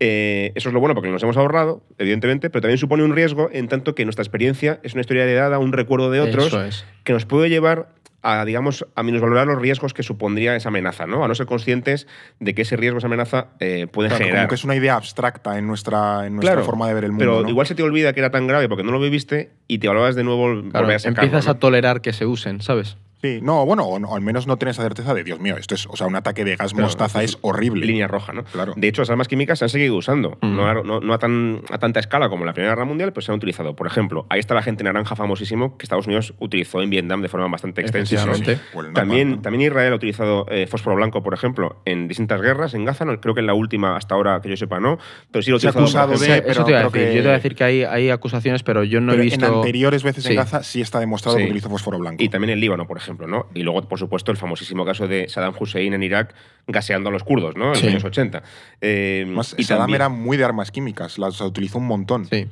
Speaker 7: Eh, eso es lo bueno porque nos hemos ahorrado, evidentemente, pero también supone un riesgo en tanto que nuestra experiencia es una historia heredada, un recuerdo de otros,
Speaker 6: es.
Speaker 7: que nos puede llevar a, digamos, a minusvalorar los riesgos que supondría esa amenaza, ¿no? A no ser conscientes de que ese riesgo, esa amenaza, eh, puede
Speaker 1: Claro,
Speaker 7: generar.
Speaker 1: como que es una idea abstracta en nuestra, en nuestra
Speaker 7: Claro,
Speaker 1: forma de ver el mundo.
Speaker 7: Pero
Speaker 1: ¿no?
Speaker 7: igual se te olvida que era tan grave porque no lo viviste y te valorabas de nuevo
Speaker 6: Claro,
Speaker 7: volver a sacarlo,
Speaker 6: empiezas
Speaker 7: ¿no?
Speaker 6: a tolerar que se usen, ¿sabes?
Speaker 1: Sí, no, bueno, o, al menos no tienes la certeza de, Dios mío, esto es, o sea, un ataque de gas
Speaker 7: Claro,
Speaker 1: mostaza es horrible.
Speaker 7: Línea roja, ¿no?
Speaker 1: Claro.
Speaker 7: De hecho, las armas químicas se han seguido usando.
Speaker 6: Mm.
Speaker 7: No, a, no- no a tan, a tanta escala como en la Primera Guerra Mundial, pero se han utilizado. Por ejemplo, ahí está la gente naranja famosísimo que Estados Unidos utilizó en Vietnam de forma bastante
Speaker 1: el napalm,
Speaker 7: También, también Israel ha utilizado eh, fósforo blanco, por ejemplo, en distintas guerras. En Gaza, no, creo que en la última, hasta ahora que yo sepa, no. Pero sí lo ha
Speaker 1: Se ha acusado de-
Speaker 6: Eso
Speaker 1: pero
Speaker 6: te iba a
Speaker 1: creo
Speaker 6: decir.
Speaker 1: que-
Speaker 6: Yo te iba a decir que hay, hay acusaciones, pero yo no
Speaker 1: Pero
Speaker 6: he visto.
Speaker 1: en anteriores veces
Speaker 6: Sí.
Speaker 1: en Gaza sí está demostrado
Speaker 7: Sí.
Speaker 1: que utilizó fósforo blanco.
Speaker 7: Y también en Líbano, por ejemplo, ¿no? Y luego, por supuesto, el famosísimo caso de Saddam Hussein en Irak gaseando a los kurdos, ¿no? En
Speaker 6: Sí.
Speaker 7: los años 80. Eh,
Speaker 1: Además,
Speaker 7: y
Speaker 1: Saddam
Speaker 7: también-
Speaker 1: era muy de armas químicas, las utilizó un montón.
Speaker 6: Sí.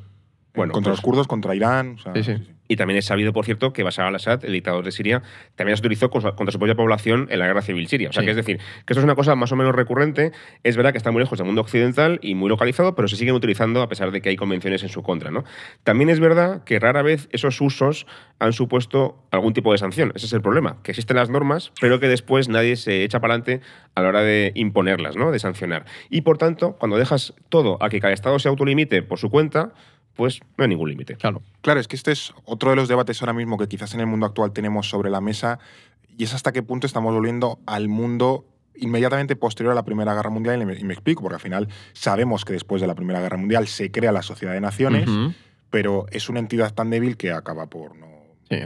Speaker 7: Bueno,
Speaker 1: contra
Speaker 7: pues-
Speaker 1: los kurdos, contra Irán. o sea,
Speaker 6: Sí, sí.
Speaker 7: Y también es sabido, por cierto, que Bashar al-Assad, el dictador de Siria, también se utilizó contra su propia población en la guerra civil siria. O sea,
Speaker 6: Sí.
Speaker 7: que es decir, que esto es una cosa más o menos recurrente. Es verdad que está muy lejos del mundo occidental y muy localizado, pero se siguen utilizando a pesar de que hay convenciones en su contra. ¿no? También es verdad que rara vez esos usos han supuesto algún tipo de sanción. Ese es el problema, que existen las normas, pero que después nadie se echa para adelante a la hora de imponerlas, ¿no? de sancionar. Y por tanto, cuando dejas todo a que cada Estado se autolimite por su cuenta, pues no hay ningún límite.
Speaker 6: Claro.
Speaker 1: Claro, es que este es otro de los debates ahora mismo que quizás en el mundo actual tenemos sobre la mesa y es hasta qué punto estamos volviendo al mundo inmediatamente posterior a la Primera Guerra Mundial y me, y me explico, porque al final sabemos que después de la Primera Guerra Mundial se crea la Sociedad de Naciones, pero es una entidad tan débil que acaba por
Speaker 6: Sí,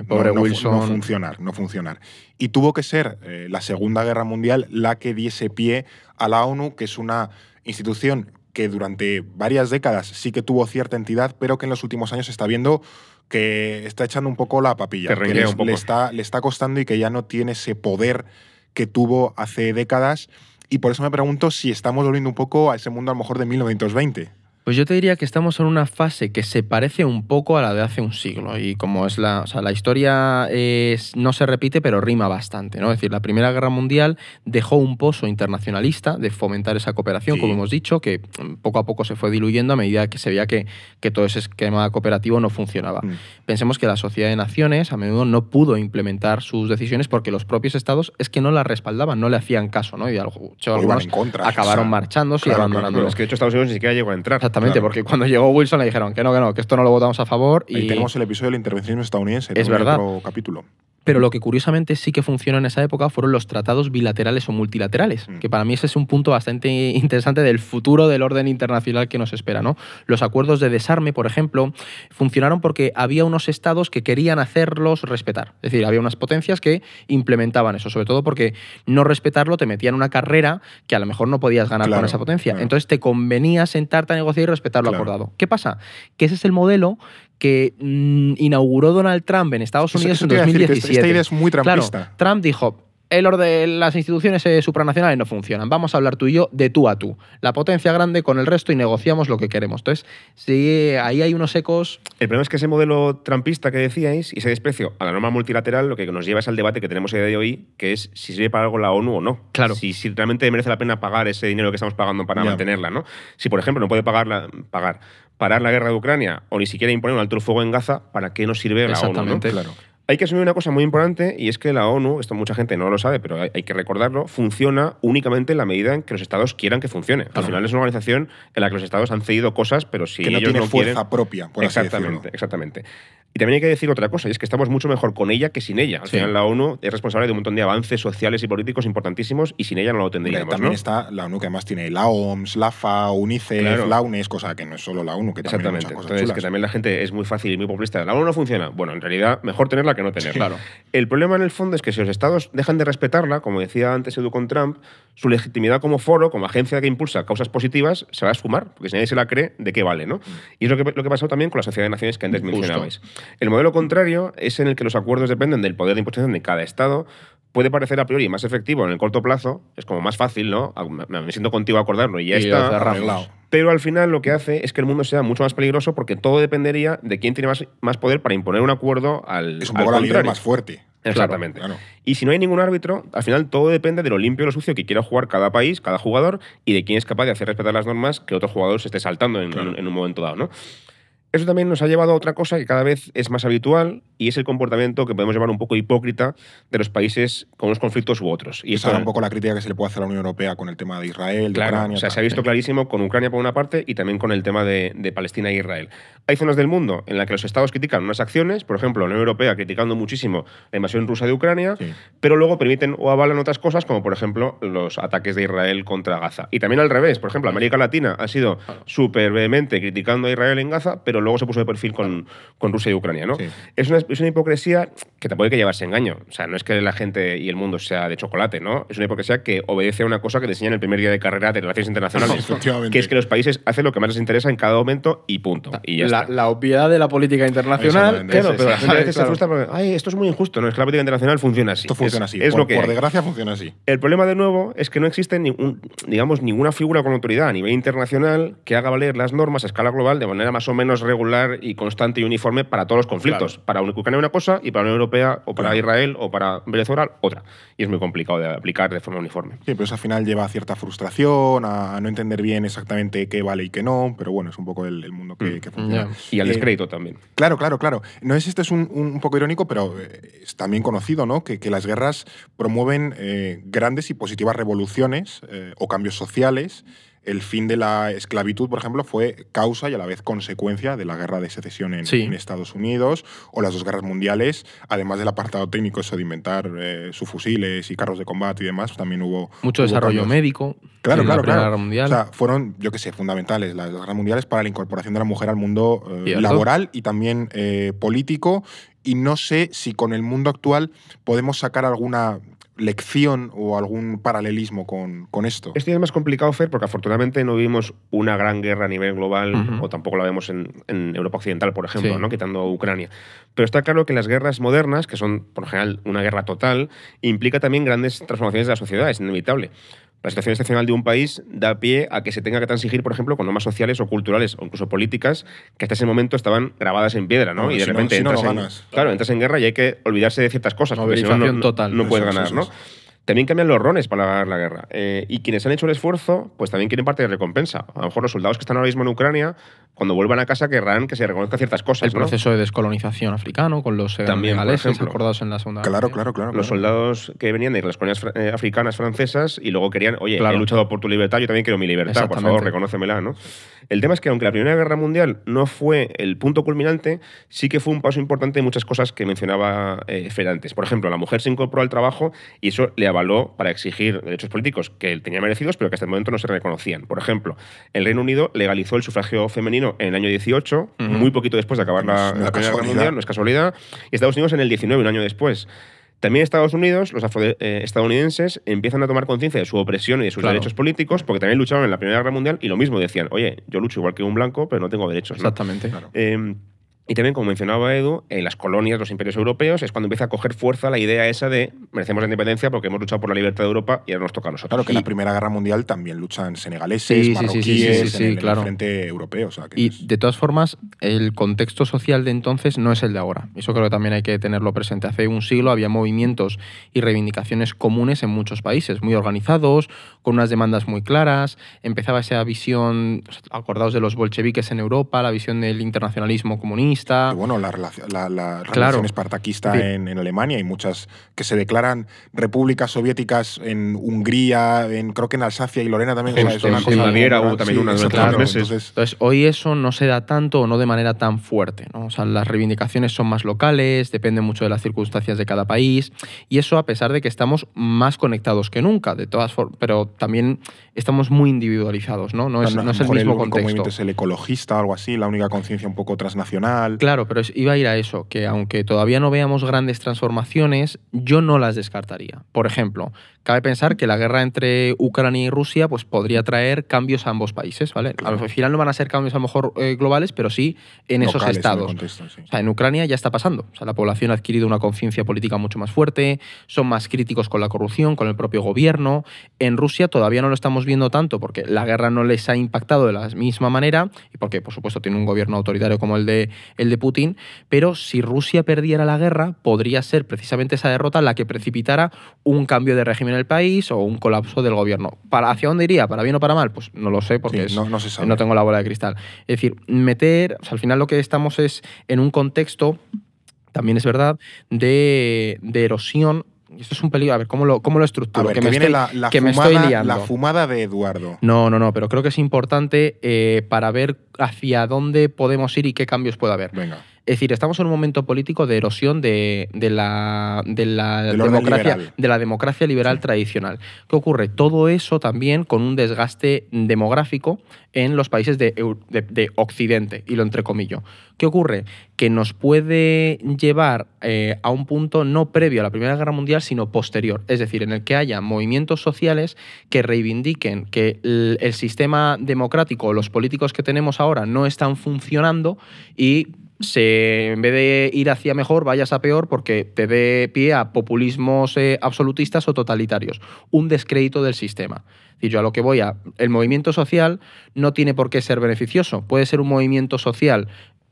Speaker 1: no funcionar, no funcionar. Y tuvo que ser eh, la Segunda Guerra Mundial la que diese pie a la ONU, que es una institución que durante varias décadas sí que tuvo cierta entidad, pero que en los últimos años está viendo que está echando un poco la papilla,
Speaker 7: Que
Speaker 1: que
Speaker 7: renguea
Speaker 1: les-
Speaker 7: un poco.
Speaker 1: le, está, le está costando y que ya no tiene ese poder que tuvo hace décadas. Y por eso me pregunto si estamos volviendo un poco a ese mundo a lo mejor de 1920.
Speaker 6: Pues yo te diría que estamos en una fase que se parece un poco a la de hace un siglo. Y como es la. O sea, la historia es- no se repite, pero rima bastante. ¿no? Es decir, la Primera Guerra Mundial dejó un pozo internacionalista de fomentar esa cooperación,
Speaker 1: Sí.
Speaker 6: como hemos dicho, que poco a poco se fue diluyendo a medida que se veía que, que todo ese esquema cooperativo no funcionaba.
Speaker 1: Mm.
Speaker 6: Pensemos que la Sociedad de Naciones a menudo no pudo implementar sus decisiones porque los propios estados es que no las respaldaban, no le hacían caso, ¿no? Y algo- hecho, algunos
Speaker 1: en contra,
Speaker 6: acabaron
Speaker 1: o sea,
Speaker 6: marchándose y
Speaker 1: claro,
Speaker 6: abandonándolo.
Speaker 7: Bueno, es que de hecho Estados Unidos ni siquiera llegó a entrar.
Speaker 6: Exactamente,
Speaker 1: Claro.
Speaker 6: porque cuando llegó Wilson le dijeron que no, que no, que esto no lo votamos a favor.
Speaker 1: Ahí
Speaker 6: Y...
Speaker 1: tenemos el episodio del intervencionismo estadounidense.
Speaker 6: Es verdad.
Speaker 1: Otro capítulo.
Speaker 6: Pero lo que curiosamente sí que funcionó en esa época fueron los tratados bilaterales o multilaterales,
Speaker 1: Mm.
Speaker 6: que para mí ese es un punto bastante interesante del futuro del orden internacional que nos espera. ¿no? Los acuerdos de desarme, por ejemplo, funcionaron porque había unos estados que querían hacerlos respetar. Es decir, había unas potencias que implementaban eso, sobre todo porque no respetarlo te metía en una carrera que a lo mejor no podías ganar
Speaker 1: Claro,
Speaker 6: con esa potencia.
Speaker 1: claro.
Speaker 6: Entonces te convenía sentarte a negociar y respetar lo
Speaker 1: Claro.
Speaker 6: acordado. ¿Qué pasa? Que ese es el modelo que mm, inauguró Donald Trump en Estados Unidos
Speaker 1: eso
Speaker 6: en
Speaker 1: te iba a decir, que
Speaker 6: 2017.
Speaker 1: esta- idea es muy
Speaker 6: Claro,
Speaker 1: trampista.
Speaker 6: Trump dijo, el orden, las instituciones eh, supranacionales no funcionan. Vamos a hablar tú y yo de tú a tú. La potencia grande con el resto y negociamos lo que queremos. Entonces, sí, ahí hay unos ecos.
Speaker 7: El problema es que ese modelo trampista que decíais y ese desprecio a la norma multilateral lo que nos lleva es al debate que tenemos a día de hoy, que es si sirve para algo la ONU o no.
Speaker 6: Claro.
Speaker 7: Si, si realmente merece la pena pagar ese dinero que estamos pagando para mantenerla, ¿no? Si, por ejemplo, no puede pagar, la- pagar parar la guerra de Ucrania o ni siquiera imponer un alto el fuego en Gaza, ¿para qué nos sirve la ONU?
Speaker 1: Claro.
Speaker 7: Hay que asumir una cosa muy importante y es que la ONU, esto mucha gente no lo sabe, pero hay, hay que recordarlo, funciona únicamente en la medida en que los estados quieran que funcione. Al final es una organización en la que los estados han cedido cosas, pero si
Speaker 1: que no
Speaker 7: ellos
Speaker 1: tiene
Speaker 7: no
Speaker 1: fuerza
Speaker 7: quieren,
Speaker 1: propia, por así
Speaker 7: exactamente,
Speaker 1: decirlo.
Speaker 7: exactamente. Y también hay que decir otra cosa, y es que estamos mucho mejor con ella que sin ella. Al
Speaker 6: Sí.
Speaker 7: final la ONU es responsable de un montón de avances sociales y políticos importantísimos y sin ella no lo tendríamos.
Speaker 1: también
Speaker 7: ¿no?
Speaker 1: está la ONU, que además tiene la OMS, la FA, UNICEF,
Speaker 7: Claro.
Speaker 1: la UNES, cosa que no es solo la ONU, que también hay
Speaker 7: Exactamente.
Speaker 1: muchas cosas
Speaker 7: Entonces,
Speaker 1: chulas.
Speaker 7: que también la gente es muy fácil y muy populista. La ONU no funciona. Bueno, en realidad, mejor tenerla que no
Speaker 6: claro.
Speaker 7: El problema en el fondo es que si los estados dejan de respetarla, como decía antes Edu con Trump, su legitimidad como foro, como agencia que impulsa causas positivas, se va a esfumar, porque si nadie se la cree, ¿de qué vale? ¿no? Y es lo que, lo que pasó también con la Sociedad de Naciones que antes
Speaker 6: Justo.
Speaker 7: mencionabais. El modelo contrario es en el que los acuerdos dependen del poder de imposición de cada estado. Puede parecer a priori más efectivo en el corto plazo, es como más fácil, ¿no? Me me siento contigo a acordarlo y ya
Speaker 6: Y
Speaker 7: está.
Speaker 1: Arreglado.
Speaker 7: Pero al final lo que hace es que el mundo sea mucho más peligroso porque todo dependería de quién tiene más, más poder para imponer un acuerdo al.
Speaker 1: Es un
Speaker 7: al
Speaker 1: poco la líder
Speaker 7: contrario.
Speaker 1: más fuerte.
Speaker 7: Exactamente.
Speaker 1: Claro.
Speaker 7: Y si no hay ningún árbitro, al final todo depende de lo limpio y lo sucio que quiera jugar cada país, cada jugador, y de quién es capaz de hacer respetar las normas que otro jugador se esté saltando en, en- en un momento dado, ¿no? Eso también nos ha llevado a otra cosa que cada vez es más habitual y es el comportamiento que podemos llamar un poco hipócrita de los países con unos conflictos u otros. Y
Speaker 1: esa era un poco la crítica que se le puede hacer a la Unión Europea con el tema de Israel, de
Speaker 7: Claro,
Speaker 1: Ucrania.
Speaker 7: o sea,
Speaker 1: tal.
Speaker 7: se ha visto clarísimo con Ucrania por una parte y también con el tema de, de Palestina e Israel. Hay zonas del mundo en las que los estados critican unas acciones, por ejemplo, la Unión Europea criticando muchísimo la invasión rusa de Ucrania,
Speaker 1: Sí.
Speaker 7: pero luego permiten o avalan otras cosas, como por ejemplo los ataques de Israel contra Gaza. Y también al revés, por ejemplo, América Latina ha sido súper vehemente criticando a Israel en Gaza, pero luego se puso de perfil con, con Rusia y Ucrania. ¿no?
Speaker 1: Sí.
Speaker 7: Es, una, es una hipocresía que tampoco hay que llevarse engaño. O sea, no es que la gente y el mundo sea de chocolate, ¿no? Es una hipocresía que obedece a una cosa que te enseñan el primer día de carrera de Relaciones Internacionales.
Speaker 1: Efectivamente.
Speaker 7: que es que los países hacen lo que más les interesa en cada momento y punto. Y ya
Speaker 6: la,
Speaker 7: está.
Speaker 6: la obviedad de la política internacional.
Speaker 7: Claro, pero la gente a veces
Speaker 6: claro.
Speaker 7: se frustra porque, ay, esto es muy injusto. No, es que la política internacional funciona así.
Speaker 1: Esto funciona
Speaker 7: Es-
Speaker 1: así.
Speaker 7: Es
Speaker 1: por,
Speaker 7: lo que
Speaker 1: por desgracia funciona así.
Speaker 7: El problema, de nuevo, es que no existe digamos, ninguna figura con autoridad a nivel internacional que haga valer las normas a escala global de manera más o menos regular y constante y uniforme para todos los conflictos. Para Ucrania una cosa y para la Unión Europea o para
Speaker 1: Claro.
Speaker 7: Israel o para Venezuela otra. Y es muy complicado de aplicar de forma uniforme.
Speaker 1: Sí, pero eso al final lleva a cierta frustración, a, no entender bien exactamente qué vale y qué no, pero bueno, es un poco el, el mundo que, que funciona.
Speaker 7: Y al
Speaker 1: Eh,
Speaker 7: descrédito también.
Speaker 1: Claro, claro, claro. No es esto es un, un poco irónico, pero eh, es también conocido, ¿no? Que, que las guerras promueven eh, grandes y positivas revoluciones eh, o cambios sociales. El fin de la esclavitud, por ejemplo, fue causa y a la vez consecuencia de la guerra de secesión en,
Speaker 6: Sí.
Speaker 1: en Estados Unidos o las dos guerras mundiales, además del apartado técnico, eso de inventar eh, subfusiles y carros de combate y demás, también hubo
Speaker 6: Mucho
Speaker 1: hubo
Speaker 6: desarrollo
Speaker 1: cambios.
Speaker 6: médico.
Speaker 1: Claro,
Speaker 6: en
Speaker 1: claro,
Speaker 6: la
Speaker 1: claro.
Speaker 6: Guerra Mundial.
Speaker 1: O sea, fueron, yo qué sé, fundamentales las guerras mundiales para la incorporación de la mujer al mundo eh, laboral y también eh, político. Y no sé si con el mundo actual podemos sacar alguna lección o algún paralelismo con, con esto.
Speaker 7: Esto ya es más complicado, Fer, porque afortunadamente no vivimos una gran guerra a nivel global, o tampoco la vemos en, en Europa Occidental, por ejemplo,
Speaker 6: Sí.
Speaker 7: ¿no? quitando Ucrania. Pero está claro que las guerras modernas, que son por lo general una guerra total, implica también grandes transformaciones de la sociedad, es inevitable. La situación excepcional de un país da pie a que se tenga que transigir, por ejemplo, con normas sociales o culturales o incluso políticas que hasta ese momento estaban grabadas en piedra, ¿no? Y de
Speaker 1: si no-
Speaker 7: repente
Speaker 1: si no, no
Speaker 7: entras, en,
Speaker 1: ganas.
Speaker 7: claro, entras en guerra y hay que olvidarse de ciertas cosas, porque si no,
Speaker 6: total.
Speaker 7: no puedes ganar, ¿no? También cambian los roles para ganar la guerra. Eh, y quienes han hecho el esfuerzo, pues también quieren parte de recompensa. A lo mejor los soldados que están ahora mismo en Ucrania, cuando vuelvan a casa, querrán que se reconozcan ciertas cosas.
Speaker 6: el
Speaker 7: ¿no?
Speaker 6: proceso de descolonización africano con los eh,
Speaker 7: También,
Speaker 6: acordados en la Segunda Guerra
Speaker 1: Claro, claro, claro.
Speaker 7: Los
Speaker 1: claro.
Speaker 7: soldados que venían de las colonias eh, africanas francesas y luego querían, oye,
Speaker 6: Claro.
Speaker 7: he luchado por tu libertad, yo también quiero mi libertad, por favor, reconócemela, ¿no? El tema es que aunque la Primera Guerra Mundial no fue el punto culminante, sí que fue un paso importante en muchas cosas que mencionaba eh, Fer antes. Por ejemplo, la mujer se incorporó al trabajo y eso le avaló para exigir derechos políticos que él tenía merecidos, pero que hasta el momento no se reconocían. Por ejemplo, el Reino Unido legalizó el sufragio femenino en el año 18, muy poquito después de acabar
Speaker 1: No
Speaker 7: la, la Primera Guerra. Mundial, no es casualidad, y Estados Unidos en el 19, un año después. También Estados Unidos, los afroestadounidenses, empiezan a tomar conciencia de su opresión y de sus
Speaker 6: Claro.
Speaker 7: derechos políticos, porque también lucharon en la Primera Guerra Mundial y lo mismo decían, oye, yo lucho igual que un blanco, pero no tengo derechos. ¿no?
Speaker 6: Exactamente.
Speaker 7: Eh, Y también, como mencionaba Edu, en las colonias, los imperios europeos, es cuando empieza a coger fuerza la idea esa de merecemos la independencia porque hemos luchado por la libertad de Europa y ahora nos toca a nosotros.
Speaker 1: Claro que en la Primera Guerra Mundial también luchan senegaleses,
Speaker 6: Sí,
Speaker 1: marroquíes,
Speaker 6: sí, sí, sí,
Speaker 1: en el, en el
Speaker 6: claro.
Speaker 1: frente europeo. o sea, que
Speaker 6: Y
Speaker 1: es-
Speaker 6: de todas formas, el contexto social de entonces no es el de ahora. Eso creo que también hay que tenerlo presente. Hace un siglo había movimientos y reivindicaciones comunes en muchos países, muy organizados, con unas demandas muy claras. Empezaba esa visión, acordaos de los bolcheviques en Europa, la visión del internacionalismo comunista.
Speaker 1: Y bueno, la, relación- la, la
Speaker 6: Claro.
Speaker 1: relación espartaquista
Speaker 6: Sí.
Speaker 1: en, en Alemania. Hay muchas que se declaran repúblicas soviéticas en Hungría, en, creo que en Alsacia y Lorena también. o sea, es una
Speaker 7: en
Speaker 1: cosa
Speaker 7: Baviera
Speaker 1: como-
Speaker 7: hubo también una durante
Speaker 1: exactamente.
Speaker 7: unos meses.
Speaker 1: Entonces,
Speaker 6: Entonces, hoy eso no se da tanto o no de manera tan fuerte. ¿no? O sea, las reivindicaciones son más locales, depende mucho de las circunstancias de cada país. Y eso a pesar de que estamos más conectados que nunca, de todas formas, pero también estamos muy individualizados, ¿no? No es,
Speaker 1: a lo
Speaker 6: no es el mismo
Speaker 1: único
Speaker 6: contexto.
Speaker 1: movimiento es el ecologista o algo así, la única conciencia un poco transnacional.
Speaker 6: Claro, pero iba a ir a eso, que aunque todavía no veamos grandes transformaciones, yo no las descartaría. Por ejemplo, cabe pensar que la guerra entre Ucrania y Rusia pues, podría traer cambios a ambos países, ¿vale?
Speaker 1: Claro.
Speaker 6: Al final no van a ser cambios a lo mejor eh, globales, pero sí en esos
Speaker 1: locales
Speaker 6: estados.
Speaker 1: contexto, sí.
Speaker 6: O sea, en Ucrania ya está pasando. O sea, la población ha adquirido una conciencia política mucho más fuerte, son más críticos con la corrupción, con el propio gobierno. En Rusia todavía no lo estamos viendo tanto porque la guerra no les ha impactado de la misma manera y porque, por supuesto, tiene un gobierno autoritario como el de, el de Putin. Pero si Rusia perdiera la guerra, podría ser precisamente esa derrota la que precipitara un cambio de régimen en el país o un colapso del gobierno. ¿Para, ¿Hacia dónde iría? ¿Para bien o para mal? Pues no lo sé porque
Speaker 1: Sí,
Speaker 6: es-
Speaker 1: no- no se sabe.
Speaker 6: no tengo la bola de cristal. Es decir, meter, o sea, al final lo que estamos es en un contexto, también es verdad, de, de erosión. Esto es un peligro. A ver, ¿cómo lo, cómo lo
Speaker 1: A
Speaker 6: estructuro?
Speaker 1: ver,
Speaker 6: que
Speaker 1: que,
Speaker 6: me
Speaker 1: viene
Speaker 6: estoy,
Speaker 1: la, la
Speaker 6: que me
Speaker 1: fumada,
Speaker 6: estoy liando.
Speaker 1: la fumada de Eduardo.
Speaker 6: No, no, no, pero creo que es importante eh, para ver hacia dónde podemos ir y qué cambios puede haber.
Speaker 1: Venga.
Speaker 6: Es decir, estamos en un momento político de erosión de, de la, de democracia,
Speaker 1: liberal.
Speaker 6: de la democracia liberal tradicional. ¿Qué ocurre? Todo eso también con un desgaste demográfico en los países de, Eu- de- de Occidente, y lo entrecomillo. ¿Qué ocurre? Que nos puede llevar eh, a un punto no previo a la Primera Guerra Mundial, sino posterior. Es decir, en el que haya movimientos sociales que reivindiquen que el, el sistema democrático, los políticos que tenemos ahora no están funcionando y se, en vez de ir hacia mejor, vayas a peor porque te dé pie a populismos eh, absolutistas o totalitarios. Un descrédito del sistema. Decir, yo a lo que voy a. El movimiento social no tiene por qué ser beneficioso. Puede ser un movimiento social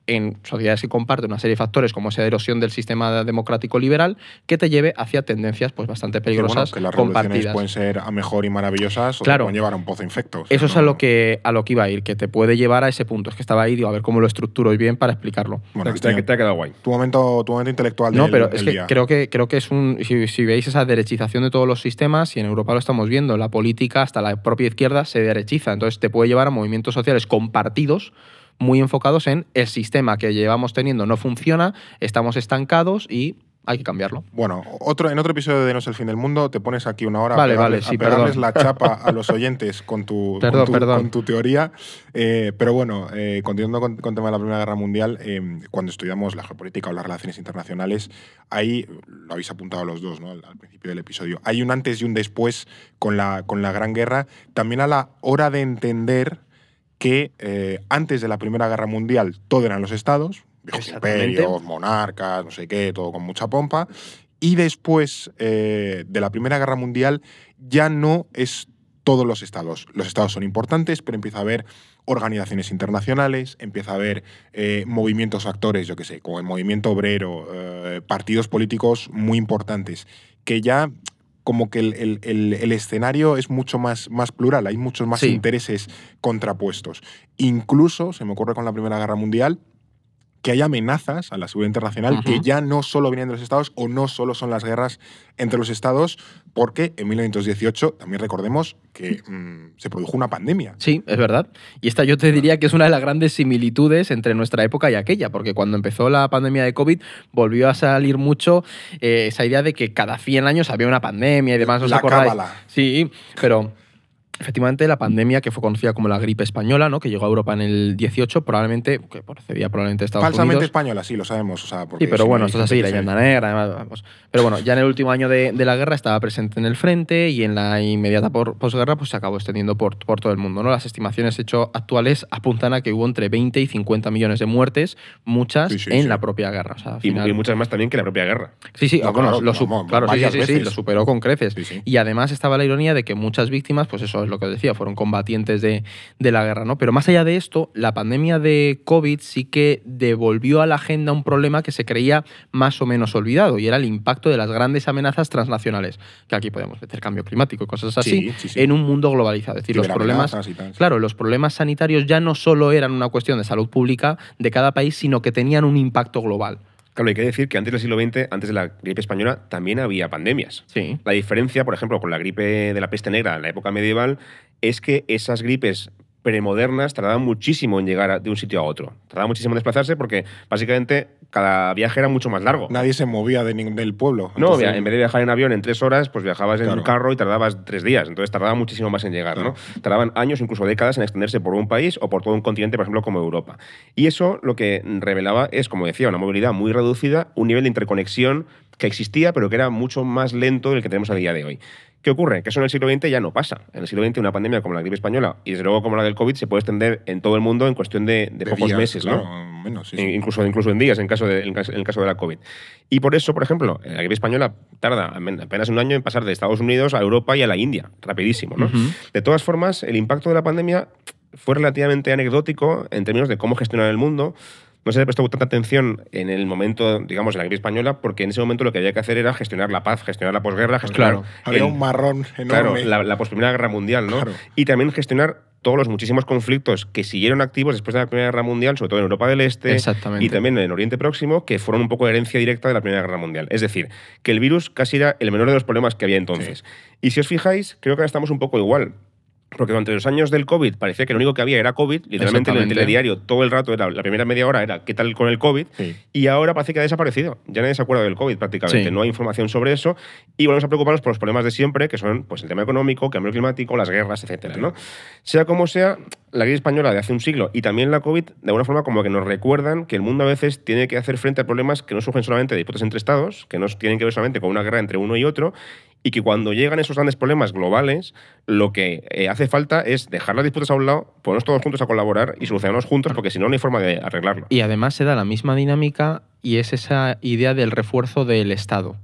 Speaker 6: en sociedades que comparten una serie de factores como esa erosión del sistema democrático liberal que te lleve hacia tendencias pues bastante
Speaker 1: Que, bueno,
Speaker 6: peligrosas
Speaker 1: que las
Speaker 6: compartidas.
Speaker 1: pueden ser a mejor y maravillosas o te
Speaker 6: Claro.
Speaker 1: pueden llevar a un pozo infecto. o sea,
Speaker 6: Eso es
Speaker 1: no-
Speaker 6: a lo, que, a lo que iba a ir, que te puede llevar a ese punto. Es que estaba ahí, digo, a ver cómo lo estructuro bien para explicarlo.
Speaker 1: Bueno,
Speaker 7: te, te ha- te ha quedado guay.
Speaker 1: tu, momento, tu momento intelectual
Speaker 6: No,
Speaker 1: del-
Speaker 6: pero es que
Speaker 1: día.
Speaker 6: creo que creo que es un. Si, si veis esa derechización de todos los sistemas, y en Europa lo estamos viendo, la política, hasta la propia izquierda, se derechiza. Entonces te puede llevar a movimientos sociales compartidos muy enfocados en el sistema que llevamos teniendo no funciona, estamos estancados y hay que cambiarlo.
Speaker 1: Bueno, otro, en otro episodio de No es el fin del mundo te pones aquí una hora
Speaker 6: Vale,
Speaker 1: a pegarles,
Speaker 6: vale, sí,
Speaker 1: a pegarles la chapa a los oyentes con tu,
Speaker 6: Perdón,
Speaker 1: con tu,
Speaker 6: perdón.
Speaker 1: con tu teoría. Eh, pero bueno, eh, continuando con, con tema de la Primera Guerra Mundial, eh, cuando estudiamos la geopolítica o las relaciones internacionales, ahí, lo habéis apuntado los dos ¿no? al, al principio del episodio, hay un antes y un después con la, con la Gran Guerra, también a la hora de entender que eh, antes de la Primera Guerra Mundial todo eran los estados, viejos imperios, monarcas, no sé qué, todo con mucha pompa. Y después eh, de la Primera Guerra Mundial ya no es todos los estados. Los estados son importantes, pero empieza a haber organizaciones internacionales, empieza a haber eh, movimientos actores, yo qué sé, como el movimiento obrero, eh, partidos políticos muy importantes, que ya como que el, el- el- el escenario es mucho más, más plural, hay muchos más
Speaker 6: Sí.
Speaker 1: intereses contrapuestos. Incluso, se me ocurre con la Primera Guerra Mundial, que hay amenazas a la seguridad internacional que ya no solo vienen de los estados o no solo son las guerras entre los estados, porque en 1918 también recordemos que mm, se produjo una pandemia.
Speaker 6: Sí, es verdad. Y esta yo te diría que es una de las grandes similitudes entre nuestra época y aquella, porque cuando empezó la pandemia de COVID volvió a salir mucho eh, esa idea de que cada 100 años había una pandemia y demás, ¿os
Speaker 1: La cábala.
Speaker 6: Sí, pero efectivamente la pandemia que fue conocida como la gripe española, ¿no? que llegó a Europa en el 18, probablemente, que procedía probablemente de Estados
Speaker 1: Falsamente
Speaker 6: Unidos.
Speaker 1: española, sí, lo sabemos. O sea, porque
Speaker 6: Sí, pero bueno,
Speaker 1: no
Speaker 6: esto es así, la leyenda negra, además, vamos. Pero bueno, ya en el último año de, de la guerra estaba presente en el frente y en la inmediata por- posguerra pues se acabó extendiendo por, por todo el mundo. ¿no? Las estimaciones hecho actuales apuntan a que hubo entre 20 y 50 millones de muertes, muchas
Speaker 1: Sí, sí,
Speaker 6: en
Speaker 1: sí.
Speaker 6: la propia guerra. O sea, al
Speaker 7: Y, muchas más también que la propia guerra.
Speaker 6: Sí, sí,
Speaker 1: No,
Speaker 6: bueno,
Speaker 1: claro,
Speaker 6: lo, claro, sí, lo superó con creces.
Speaker 1: Sí, sí.
Speaker 6: Y además estaba la ironía de que muchas víctimas, pues eso es lo que os decía, fueron combatientes de, de la guerra, ¿no? Pero más allá de esto, la pandemia de COVID sí que devolvió a la agenda un problema que se creía más o menos olvidado, y era el impacto de las grandes amenazas transnacionales, que aquí podemos meter cambio climático y cosas así,
Speaker 1: Sí, sí, sí.
Speaker 6: en un mundo globalizado. Es decir, los problemas, claro, los problemas sanitarios ya no solo eran una cuestión de salud pública de cada país, sino que tenían un impacto global.
Speaker 7: Claro, hay que decir que antes del siglo XX, antes de la gripe española, también había pandemias.
Speaker 6: Sí.
Speaker 7: La diferencia, por ejemplo, con la gripe de la peste negra en la época medieval, es que esas gripes premodernas tardaban muchísimo en llegar de un sitio a otro. Tardaba muchísimo en desplazarse porque básicamente cada viaje era mucho más largo.
Speaker 1: Nadie se movía de del pueblo.
Speaker 7: No,
Speaker 1: Entonces,
Speaker 7: en vez de viajar en avión en tres horas, pues viajabas en
Speaker 1: Claro.
Speaker 7: un carro y tardabas tres días. Entonces tardaba muchísimo más en llegar, ¿no? Tardaban años, incluso décadas, en extenderse por un país o por todo un continente, por ejemplo, como Europa. Y eso lo que revelaba es, como decía, una movilidad muy reducida, un nivel de interconexión que existía, pero que era mucho más lento del que tenemos a día de hoy. ¿Qué ocurre? Que eso en el siglo XX ya no pasa. En el siglo XX una pandemia como la gripe española y desde luego como la del COVID se puede extender en todo el mundo en cuestión de, de
Speaker 1: de
Speaker 7: pocos
Speaker 1: días,
Speaker 7: meses, ¿no?
Speaker 1: claro, menos, sí, sí.
Speaker 7: In- Incluso, incluso en días, en, caso de, en, caso, en el caso de la COVID. Y por eso, por ejemplo, la gripe española tarda apenas un año en pasar de Estados Unidos a Europa y a la India, rapidísimo. ¿no? De todas formas, el impacto de la pandemia fue relativamente anecdótico en términos de cómo gestionar el mundo. No se le prestó tanta atención en el momento, digamos, en la gripe española, porque en ese momento lo que había que hacer era gestionar la paz, gestionar la posguerra, gestionar
Speaker 6: Claro.
Speaker 1: Había
Speaker 7: el-
Speaker 1: un marrón enorme.
Speaker 7: Claro, la, la posprimera guerra mundial, ¿no?
Speaker 1: Claro.
Speaker 7: Y también gestionar todos los muchísimos conflictos que siguieron activos después de la Primera Guerra Mundial, sobre todo en Europa del Este
Speaker 6: Exactamente.
Speaker 7: y también en Oriente Próximo, que fueron un poco herencia directa de la Primera Guerra Mundial. Es decir, que el virus casi era el menor de los problemas que había entonces. Y si os fijáis, creo que ahora estamos un poco igual. Porque durante los años del COVID parecía que lo único que había era COVID. Literalmente en el telediario todo el rato, era, la primera media hora era ¿qué tal con el COVID?
Speaker 1: Sí.
Speaker 7: Y ahora parece que ha desaparecido. Ya nadie se acuerda del COVID prácticamente.
Speaker 6: Sí.
Speaker 7: No hay información sobre eso. Y volvemos a preocuparnos por los problemas de siempre, que son pues, el tema económico, cambio climático, las guerras, etcétera, ¿no? Sea como sea, la gripe española de hace un siglo y también la COVID, de alguna forma, como que nos recuerdan que el mundo a veces tiene que hacer frente a problemas que no surgen solamente de disputas entre estados, que no tienen que ver solamente con una guerra entre uno y otro, y que cuando llegan esos grandes problemas globales, lo que eh, hace falta es dejar las disputas a un lado, ponernos todos juntos a colaborar y solucionarlos juntos, porque si no, no hay forma de arreglarlo.
Speaker 6: Y además se da la misma dinámica y es esa idea del refuerzo del Estado.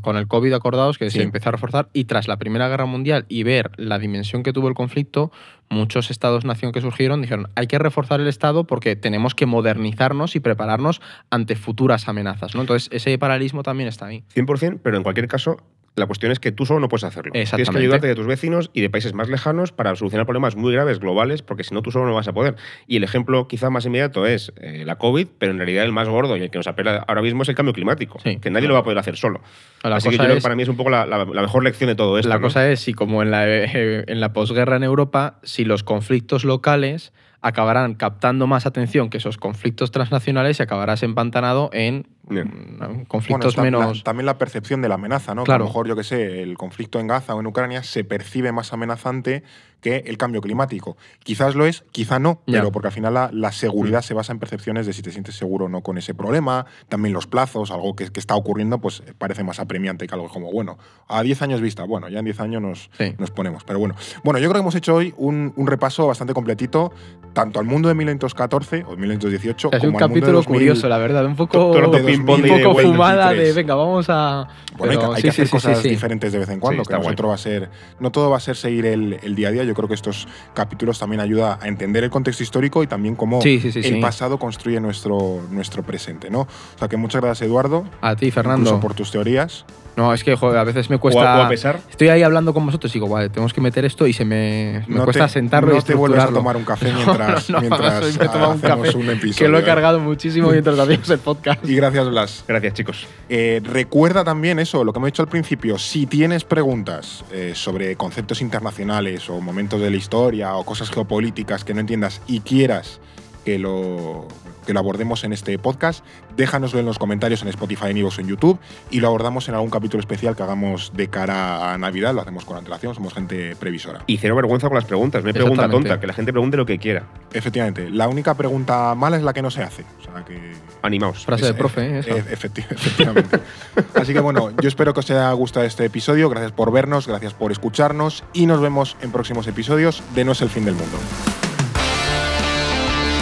Speaker 6: Con el COVID acordados que
Speaker 1: Sí.
Speaker 6: se empezó a reforzar y tras la Primera Guerra Mundial y ver la dimensión que tuvo el conflicto, muchos estados-nación que surgieron dijeron hay que reforzar el Estado porque tenemos que modernizarnos y prepararnos ante futuras amenazas. ¿no? Entonces ese paralelismo también está ahí.
Speaker 7: 100%, pero en cualquier caso, la cuestión es que tú solo no puedes hacerlo. Tienes que ayudarte de tus vecinos y de países más lejanos para solucionar problemas muy graves globales, porque si no, tú solo no vas a poder. Y el ejemplo quizá más inmediato es eh, la COVID, pero en realidad el más gordo y el que nos apela ahora mismo es el cambio climático,
Speaker 6: Sí.
Speaker 7: que nadie lo va a poder hacer solo.
Speaker 6: La
Speaker 7: Así que yo creo que para mí es un poco la, la- la mejor lección de todo esto.
Speaker 6: La
Speaker 7: ¿no?
Speaker 6: cosa es si como en la, eh, en la posguerra en Europa, si los conflictos locales acabarán captando más atención que esos conflictos transnacionales y acabarás empantanado en
Speaker 7: Bien.
Speaker 6: mm,
Speaker 1: Bueno,
Speaker 6: conflictos
Speaker 1: está
Speaker 6: menos...
Speaker 1: la- también la percepción de la amenaza, ¿no? Que
Speaker 6: Claro.
Speaker 1: a lo mejor, yo que sé, el conflicto en Gaza o en Ucrania se percibe más amenazante que el cambio climático. Quizás lo es, quizá no,
Speaker 6: Ya.
Speaker 1: pero porque al final la, la seguridad se basa en percepciones de si te sientes seguro o no con ese problema. También los plazos, algo que, que está ocurriendo, pues parece más apremiante que algo como, bueno, a 10 años vista, bueno, ya en 10 años nos,
Speaker 6: Sí.
Speaker 1: nos ponemos. Pero bueno, bueno, yo creo que hemos hecho hoy un, un repaso bastante completito, tanto al mundo de 1914 o 1918
Speaker 6: Ha sido
Speaker 1: como
Speaker 6: un
Speaker 1: al mundo de
Speaker 6: capítulo
Speaker 1: 2000.
Speaker 6: curioso, la verdad, un poco, un poco fumada de,
Speaker 1: 23.
Speaker 6: venga, vamos a...
Speaker 1: Bueno, hay que-
Speaker 6: Pero
Speaker 1: hay
Speaker 6: sí,
Speaker 1: que hacer
Speaker 6: sí,
Speaker 1: cosas
Speaker 6: sí,
Speaker 1: diferentes de vez en cuando, que
Speaker 7: está
Speaker 1: no
Speaker 7: guay.
Speaker 1: otro va a ser, no todo va a ser seguir el, el día a día. Yo creo que estos capítulos también ayudan a entender el contexto histórico y también cómo el pasado construye nuestro, nuestro presente, ¿no? O sea que muchas gracias, Eduardo.
Speaker 6: A ti, Fernando.
Speaker 1: Por tus teorías.
Speaker 6: No, es que joder, a veces me
Speaker 7: O
Speaker 6: cuesta...
Speaker 7: a, o a pesar.
Speaker 6: Estoy ahí hablando con vosotros y digo, vale, tenemos que meter esto y se me, me
Speaker 1: No
Speaker 6: cuesta
Speaker 1: te-
Speaker 6: sentarlo
Speaker 1: no
Speaker 6: y
Speaker 1: te vuelves a tomar un café mientras-
Speaker 6: no, no,
Speaker 1: mientras
Speaker 6: me un
Speaker 1: hacemos
Speaker 6: café
Speaker 1: un episodio,
Speaker 6: que lo he cargado muchísimo mientras hacíamos el podcast.
Speaker 1: Y gracias, Blas.
Speaker 7: Gracias, chicos.
Speaker 1: Eh, recuerda también eso, lo que hemos dicho al principio, si tienes preguntas eh, sobre conceptos internacionales o momentos de la historia o cosas geopolíticas que no entiendas y quieras que lo, que lo abordemos en este podcast, déjanoslo en los comentarios en Spotify, en iVoox o en YouTube y lo abordamos en algún capítulo especial que hagamos de cara a Navidad. Lo hacemos con antelación, somos gente previsora.
Speaker 7: Y cero vergüenza con las preguntas, no hay pregunta tonta, que la gente pregunte lo que quiera.
Speaker 1: Efectivamente, la única pregunta mala es la que no se hace. O sea que.
Speaker 7: Animaos.
Speaker 6: Frase de
Speaker 1: Es-
Speaker 6: profe, ¿eh?
Speaker 1: E- efecti- efectivamente. Así que bueno, yo espero que os haya gustado este episodio. Gracias por vernos, gracias por escucharnos y nos vemos en próximos episodios de No es el fin del mundo.